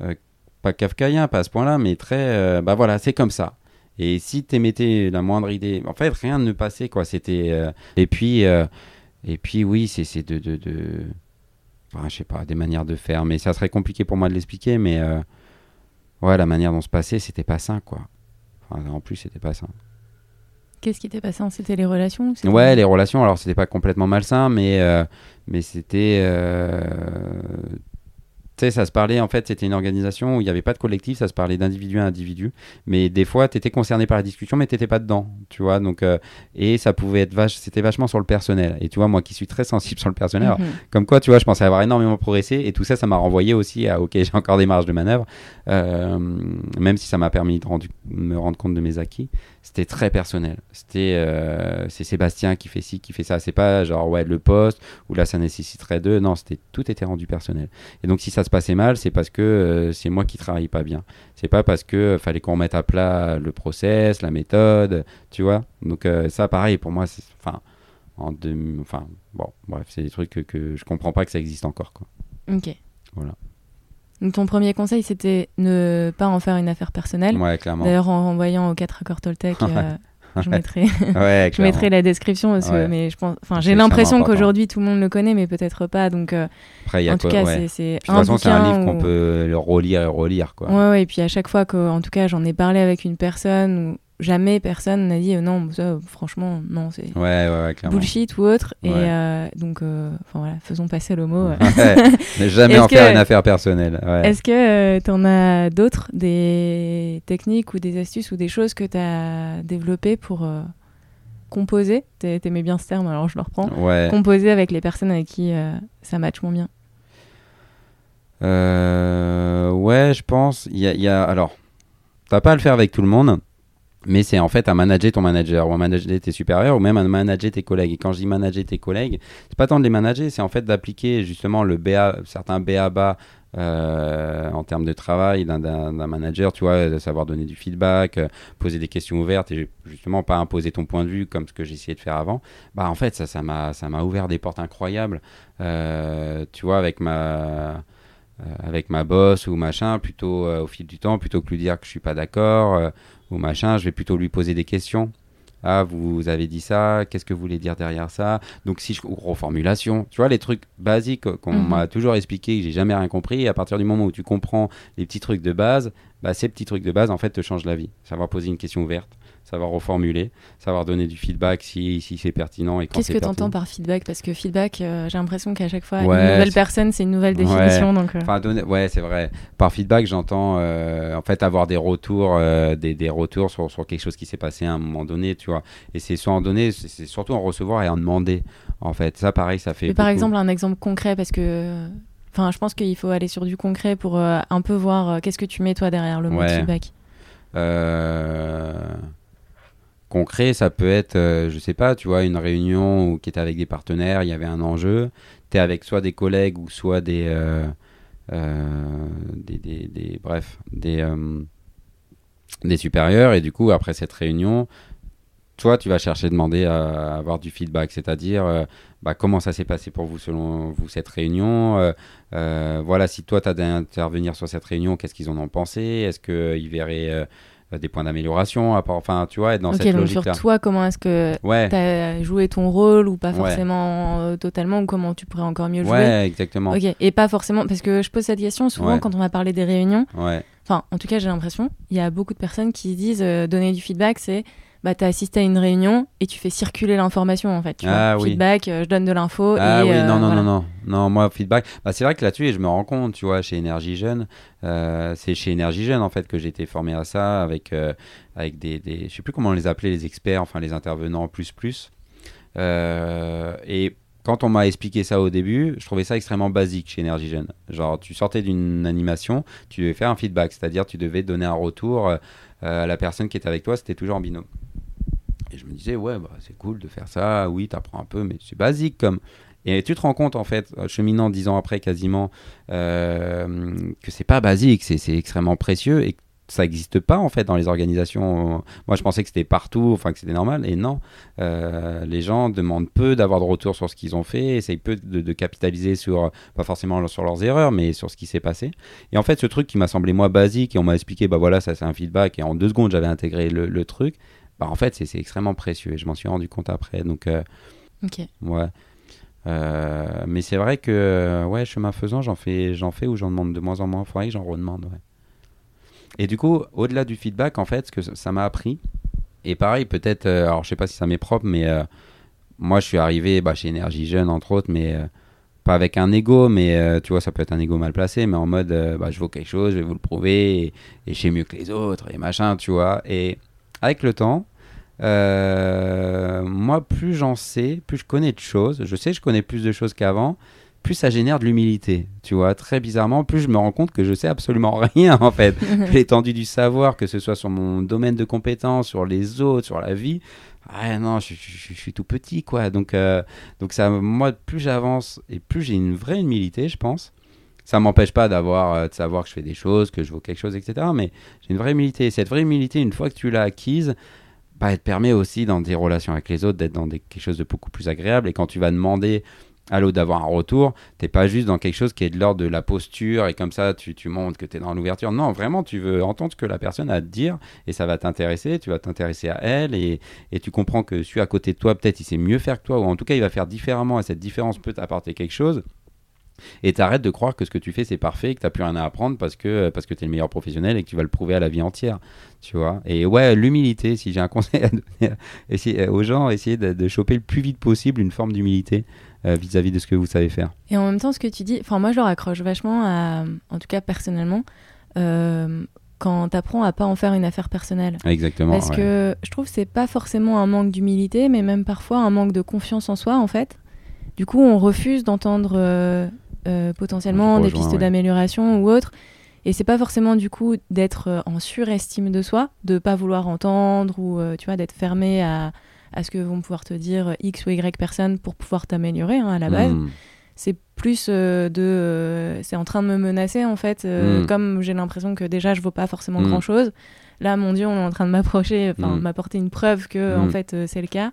euh, pas kafkaïen, pas à ce point-là, mais très, euh, bah voilà, c'est comme ça. Et si tu émettais la moindre idée, en fait, rien ne passait, quoi. C'était, et puis, et puis oui, c'est de, de, de... Enfin, je sais pas, des manières de faire, mais ça serait compliqué pour moi de l'expliquer, mais ouais, la manière dont se passait, c'était pas sain, quoi. en plus, c'était pas sain. Qu'est-ce qui était passé C'était les relations Ouais, les relations, alors c'était pas complètement malsain, mais, euh, mais c'était. euh, Tu sais, ça se parlait, en fait, c'était une organisation où il n'y avait pas de collectif, ça se parlait d'individu à individu. Mais des fois, tu étais concerné par la discussion, mais tu n'étais pas dedans, tu vois. Donc, euh, et ça pouvait être vache, c'était vachement sur le personnel. Et tu vois, moi qui suis très sensible sur le personnel, alors, Mhm. comme quoi, tu vois, je pensais avoir énormément progressé et tout ça, ça m'a renvoyé aussi à OK, j'ai encore des marges de manœuvre, même si ça m'a permis de rendu- me rendre compte de mes acquis. C'était très personnel. C'était euh, c'est Sébastien qui fait ci, qui fait ça. C'est pas genre ouais le poste ou là ça nécessiterait deux. Non, c'était tout était rendu personnel. Et donc si ça se passait mal, c'est parce que euh, c'est moi qui travaille pas bien. C'est pas parce que euh, fallait qu'on remette à plat le process, la méthode, tu vois. Donc ça pareil pour moi, c'est enfin en deux, enfin bon bref c'est des trucs que, que je comprends pas que ça existe encore quoi. Ok. Voilà. Donc ton premier conseil, c'était ne pas en faire une affaire personnelle. Ouais clairement. D'ailleurs, en renvoyant aux quatre accords Toltec, euh, je, mettrai, Ouais je clairement. mettrai la description. Parce que, Ouais. mais je pense, enfin, j'ai l'impression qu'aujourd'hui tout le monde le connaît, mais peut-être pas. Donc, euh, Après y a en tout quoi cas, c'est- Puis, De toute façon, c'est un livre qu'on peut le relire et relire quoi. Ouais, ouais, et puis à chaque fois que, en tout cas, j'en ai parlé avec une personne jamais personne n'a dit euh, non, ça, franchement, non, c'est Ouais, ouais, ouais, clairement. bullshit ou autre. Et euh, donc, euh, enfin voilà, faisons passer le mot. mais jamais en faire une affaire personnelle. Est-ce que tu en as d'autres, des techniques ou des astuces ou des choses que tu as développées pour composer? T'a- T'aimais bien ce terme, alors je le reprends. Composer avec les personnes avec qui ça match moins bien. Ouais, je pense. Il y a, y a- alors, t'as pas à le faire avec tout le monde, mais c'est en fait à manager ton manager ou à manager tes supérieurs ou même à manager tes collègues. Et quand je dis manager tes collègues, c'est pas tant de les manager, c'est en fait d'appliquer justement le BA, certains BABA euh, en termes de travail d'un- manager, tu vois, de savoir donner du feedback, euh, poser des questions ouvertes et justement pas imposer ton point de vue comme ce que j'essayais de faire avant. Bah en fait, ça, m'a, ça ouvert des portes incroyables. Euh, tu vois, avec ma euh, avec ma boss ou machin, plutôt au fil du temps, plutôt que lui dire que je suis pas d'accord ou machin, je vais plutôt lui poser des questions. Ah, vous avez dit ça, qu'est-ce que vous voulez dire derrière ça? Donc, si je. ou reformulation, tu vois, les trucs basiques qu'on Mhm. m'a toujours expliqué, que j'ai jamais rien compris, et à partir du moment où tu comprends les petits trucs de base, bah, ces petits trucs de base, en fait, te changent la vie. Savoir poser une question ouverte, savoir reformuler, savoir donner du feedback si, si c'est pertinent et quand Qu'est-ce que tu entends par feedback? Parce que feedback, euh, j'ai l'impression qu'à chaque fois, Ouais, une nouvelle personne, c'est une nouvelle Ouais. définition. Donc, euh, Enfin, donner- ouais, c'est vrai. Par feedback, j'entends euh, en fait avoir des retours, des, des retours sur, sur quelque chose qui s'est passé à un moment donné, tu vois. Et c'est soit en donner, c'est surtout en recevoir et en demander. En fait, ça, pareil, ça fait. mais par exemple, un exemple concret, parce que. Enfin, je pense qu'il faut aller sur du concret pour un peu voir qu'est-ce que tu mets toi derrière le mot Ouais. feedback. Euh, concret, ça peut être, euh, je sais pas, tu vois, une réunion où, qui était avec des partenaires, il y avait un enjeu. Tu es avec soit des collègues ou soit des. euh, euh, des, des- bref, des, euh, des supérieurs. Et du coup, après cette réunion, toi, tu vas chercher demander à avoir du feedback, c'est-à-dire bah, comment ça s'est passé pour vous selon vous cette réunion. voilà, si toi, tu as d'intervenir sur cette réunion, qu'est-ce qu'ils en ont pensé? Est-ce qu'ils verraient des points d'amélioration Enfin, tu vois, être dans ok, cette donc sur logique-là. toi, comment est-ce que Ouais, tu as joué ton rôle ou pas Ouais. forcément euh, totalement ou comment tu pourrais encore mieux jouer? Ouais, exactement. Ok, et pas forcément, parce que je pose cette question souvent Ouais. quand on va parler des réunions. Ouais, Enfin, en tout cas, j'ai l'impression, il y a beaucoup de personnes qui disent euh, donner du feedback, c'est bah, tu as assisté à une réunion et tu fais circuler l'information en fait. Tu Ah vois. oui. Feedback, euh, je donne de l'info. Ah et, oui, euh, non, non, voilà. non, non, non, moi, feedback, bah, c'est vrai que là-dessus, je me rends compte, tu vois, chez Énergie Jeune, euh, c'est chez Énergie Jeune, en fait, que j'ai été formé à ça, avec, avec des, des, je sais plus comment on les appelait, les experts, enfin, les intervenants plus, plus. Et quand on m'a expliqué ça au début, je trouvais ça extrêmement basique chez Énergie Jeune. Genre, tu sortais d'une animation, tu devais faire un feedback, c'est-à-dire tu devais donner un retour à la personne qui était avec toi, c'était toujours en binôme. Et je me disais, ouais, bah, c'est cool de faire ça, oui, t'apprends un peu, mais c'est basique comme. Et tu te rends compte, en fait, cheminant dix ans après quasiment, euh, que c'est pas basique, c'est extrêmement précieux et que ça n'existe pas, en fait, dans les organisations. Moi, je pensais que c'était partout, enfin, que c'était normal, et non. Euh, les gens demandent peu d'avoir de retour sur ce qu'ils ont fait, essayent peu de, capitaliser sur, pas forcément sur leurs erreurs, mais sur ce qui s'est passé. Et en fait, ce truc qui m'a semblé, moi, basique, et on m'a expliqué, bah voilà, ça c'est un feedback, et en deux secondes, j'avais intégré le truc, bah en fait, c'est extrêmement précieux, et je m'en suis rendu compte après. Donc, euh, Ok. Ouais. Euh, mais c'est vrai que, ouais, chemin faisant, j'en fais, j'en fais ou j'en demande de moins en moins. Il faudrait que j'en redemande, ouais. Et du coup, au-delà du feedback, en fait, ce que ça- m'a appris, Et pareil, peut-être, euh, alors je sais pas si ça m'est propre, mais euh, moi je suis arrivé bah, chez Énergie Jeune, entre autres, mais pas avec un ego, mais tu vois, ça peut être un ego mal placé, mais en mode bah, je vaux quelque chose, je vais vous le prouver, et, et je sais mieux que les autres, et machin, tu vois. Et avec le temps, euh, moi, plus j'en sais, plus je connais de choses, je sais, je connais plus de choses qu'avant, plus ça génère de l'humilité, tu vois. Très bizarrement, plus je me rends compte que je sais absolument rien, en fait. L'étendue du savoir, que ce soit sur mon domaine de compétences, sur les autres, sur la vie, ah non, je, je- je- je suis tout petit, quoi. Donc, euh, donc ça, moi, plus j'avance et plus j'ai une vraie humilité, je pense. Ça m'empêche pas d'avoir, euh, de savoir que je fais des choses, que je vaux quelque chose, etc. Mais j'ai une vraie humilité. Et cette vraie humilité, une fois que tu l'as acquise, bah, elle te permet aussi dans tes relations avec les autres d'être dans des- quelque chose de beaucoup plus agréable. Et quand tu vas demander à l'autre d'avoir un retour, t'es pas juste dans quelque chose qui est de l'ordre de la posture et comme ça tu, tu montres que tu es dans l'ouverture. Non, vraiment, tu veux entendre ce que la personne a à te dire et ça va t'intéresser. Tu vas t'intéresser à elle et, et tu comprends que celui à côté de toi, peut-être il sait mieux faire que toi ou en tout cas il va faire différemment et cette différence peut t'apporter quelque chose. Et t'arrêtes de croire que ce que tu fais c'est parfait, que t'as plus rien à apprendre parce que, parce que t'es le meilleur professionnel et que tu vas le prouver à la vie entière. Tu vois Et ouais, l'humilité, si j'ai un conseil à donner à- essayer- aux gens, essayez de, de choper le plus vite possible une forme d'humilité euh, vis-à-vis de ce que vous savez faire. Et en même temps, ce que tu dis, enfin moi je le raccroche vachement à, en tout cas personnellement, euh, quand t'apprends à pas en faire une affaire personnelle. Exactement. Parce ouais. que je trouve que c'est pas forcément un manque d'humilité, mais même parfois un manque de confiance en soi en fait. Du coup, on refuse d'entendre euh, euh, potentiellement des pistes ouais. d'amélioration ou autres. Et c'est pas forcément du coup d'être euh, en surestime de soi, de pas vouloir entendre ou euh, tu vois d'être fermé à, à ce que vont pouvoir te dire X ou Y personnes pour pouvoir t'améliorer hein, à la base Mm. c'est plus euh, de euh, c'est en train de me menacer en fait euh, Mm. comme j'ai l'impression que déjà je vaux pas forcément Mm. grand chose là mon dieu on est en train de m'approcher enfin m'apporter une preuve que en fait c'est le cas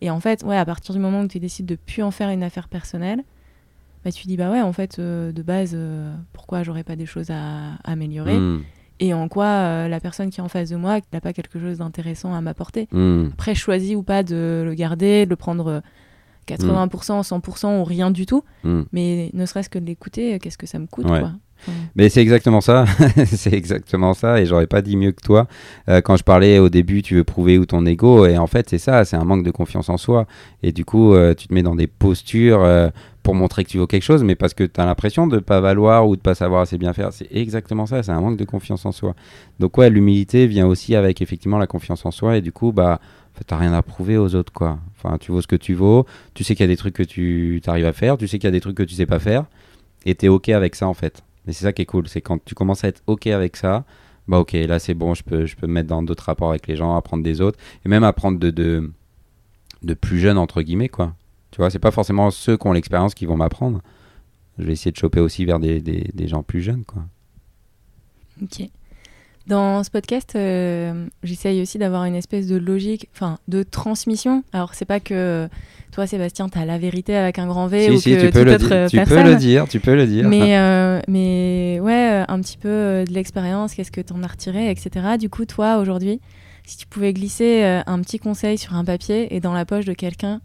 et en fait ouais à partir du moment où tu décides de plus en faire une affaire personnelle bah tu dis bah ouais en fait euh, de base euh, pourquoi j'aurais pas des choses à, à améliorer Mm. et en quoi euh, la personne qui est en face de moi n'a pas quelque chose d'intéressant à m'apporter Mm. après choisi ou pas de le garder de le prendre euh, 80%, 100% ou rien du tout. Mm. Mais ne serait-ce que de l'écouter, qu'est-ce que ça me coûte Ouais. quoi. Enfin, Mais c'est exactement ça, c'est exactement ça, et j'aurais pas dit mieux que toi. Euh, quand je parlais au début, tu veux prouver où ton ego, et en fait c'est ça, c'est un manque de confiance en soi. Et du coup, euh, tu te mets dans des postures euh, pour montrer que tu vaux quelque chose, mais parce que tu as l'impression de pas valoir ou de pas savoir assez bien faire. C'est exactement ça, c'est un manque de confiance en soi. Donc ouais, l'humilité vient aussi avec effectivement la confiance en soi, et du coup, bah, t'as rien à prouver aux autres, quoi. Enfin, tu vaux ce que tu vaux, tu sais qu'il y a des trucs que tu arrives à faire, tu sais qu'il y a des trucs que tu sais pas faire, et t'es ok avec ça en fait. Et c'est ça qui est cool, c'est quand tu commences à être ok avec ça, bah ok, là c'est bon, je peux, je peux me mettre dans d'autres rapports avec les gens, apprendre des autres, et même apprendre de, de, de plus jeunes, entre guillemets, quoi. Tu vois, c'est pas forcément ceux qui ont l'expérience qui vont m'apprendre. Je vais essayer de choper aussi vers des, des, des gens plus jeunes, quoi. ok. Dans ce podcast, euh, j'essaye aussi d'avoir une espèce de logique, enfin, de transmission. Alors, c'est pas que toi, Sébastien, t'as la vérité avec un grand V si, ou si, que tu peux, toute le, autre dire, tu personne. peux le dire, tu peux le dire. Mais, euh, mais ouais, euh, un petit peu euh, de l'expérience, qu'est-ce que t'en as retiré, etc. Du coup, toi, aujourd'hui, si tu pouvais glisser euh, un petit conseil sur un papier et dans la poche de quelqu'un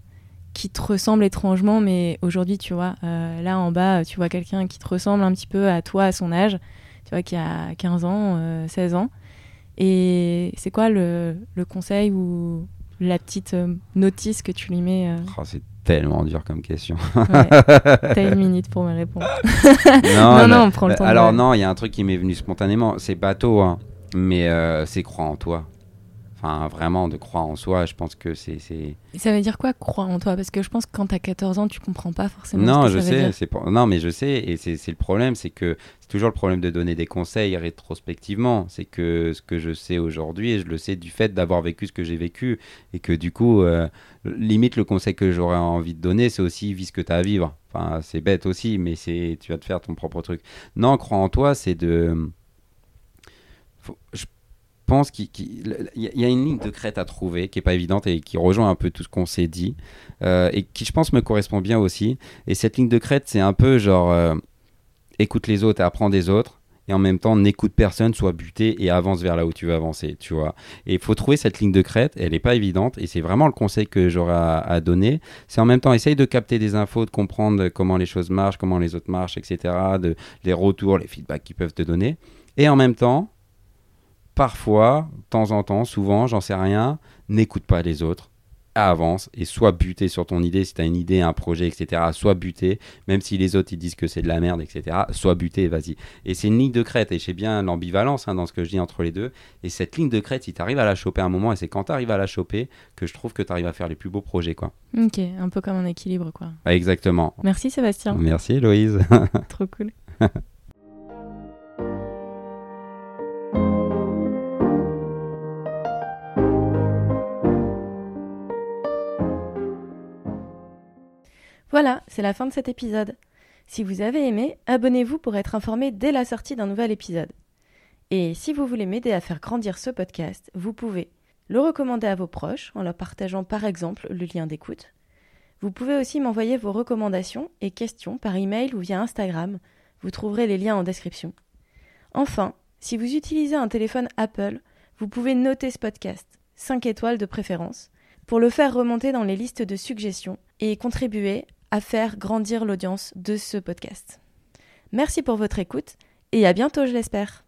qui te ressemble étrangement, mais aujourd'hui, tu vois, euh, là en bas, tu vois quelqu'un qui te ressemble un petit peu à toi, à son âge, tu vois, qui a 15 ans, euh, 16 ans. Et c'est quoi le, le conseil ou la petite euh, notice que tu lui mets euh, Oh, c'est tellement dur comme question. ouais. T'as une minute pour me répondre. non, non, non, on prend le temps. de- Alors non, il y a un truc qui m'est venu spontanément. C'est bateau, hein, mais euh, c'est croire en toi. Enfin, vraiment, de croire en soi, je pense que c'est... Ça veut dire quoi croire en toi? Parce que je pense que quand t'as 14 ans, tu comprends pas forcément Non, ce je veut sais. dire. Non, mais je sais. Et c'est le problème, c'est que c'est toujours le problème de donner des conseils rétrospectivement. C'est que ce que je sais aujourd'hui, je le sais du fait d'avoir vécu ce que j'ai vécu. Et que du coup, euh, limite, le conseil que j'aurais envie de donner, c'est aussi vis ce que tu as à vivre. Enfin, c'est bête aussi, mais c'est tu vas te faire ton propre truc. Non, croire en toi, c'est de... Faut- je pense qu'il qu'il- il y, a- une ligne de crête à trouver qui est pas évidente et qui rejoint un peu tout ce qu'on s'est dit euh, et qui, je pense, me correspond bien aussi. Et cette ligne de crête, c'est un peu genre euh, écoute les autres et apprends des autres. Et en même temps, n'écoute personne, sois buté et avance vers là où tu veux avancer, tu vois. Et il faut trouver cette ligne de crête, elle n'est pas évidente, et c'est vraiment le conseil que j'aurais à, à donner. C'est en même temps, essaye de capter des infos, de comprendre comment les choses marchent, comment les autres marchent, etc., de, les retours, les feedbacks qu'ils peuvent te donner. Et en même temps, parfois, de temps en temps, souvent, j'en sais rien, n'écoute pas les autres avance et soit buté sur ton idée si tu as une idée, un projet, etc. Soit buté, même si les autres ils disent que c'est de la merde, etc. Soit buté, vas-y. Et c'est une ligne de crête et je sais bien l'ambivalence hein, dans ce que je dis entre les deux. Et cette ligne de crête, si tu arrives à la choper un moment, et c'est quand tu arrives à la choper que je trouve que tu arrives à faire les plus beaux projets. quoi. Ok, un peu comme un équilibre. quoi. exactement. Merci Sébastien. Merci Héloïse. Trop cool. Voilà, c'est la fin de cet épisode. Si vous avez aimé, abonnez-vous pour être informé dès la sortie d'un nouvel épisode. Et si vous voulez m'aider à faire grandir ce podcast, vous pouvez le recommander à vos proches en leur partageant par exemple le lien d'écoute. Vous pouvez aussi m'envoyer vos recommandations et questions par email ou via Instagram. Vous trouverez les liens en description. Enfin, si vous utilisez un téléphone Apple, vous pouvez noter ce podcast, 5 étoiles de préférence, pour le faire remonter dans les listes de suggestions et contribuer à faire grandir l'audience de ce podcast. Merci pour votre écoute et à bientôt, je l'espère.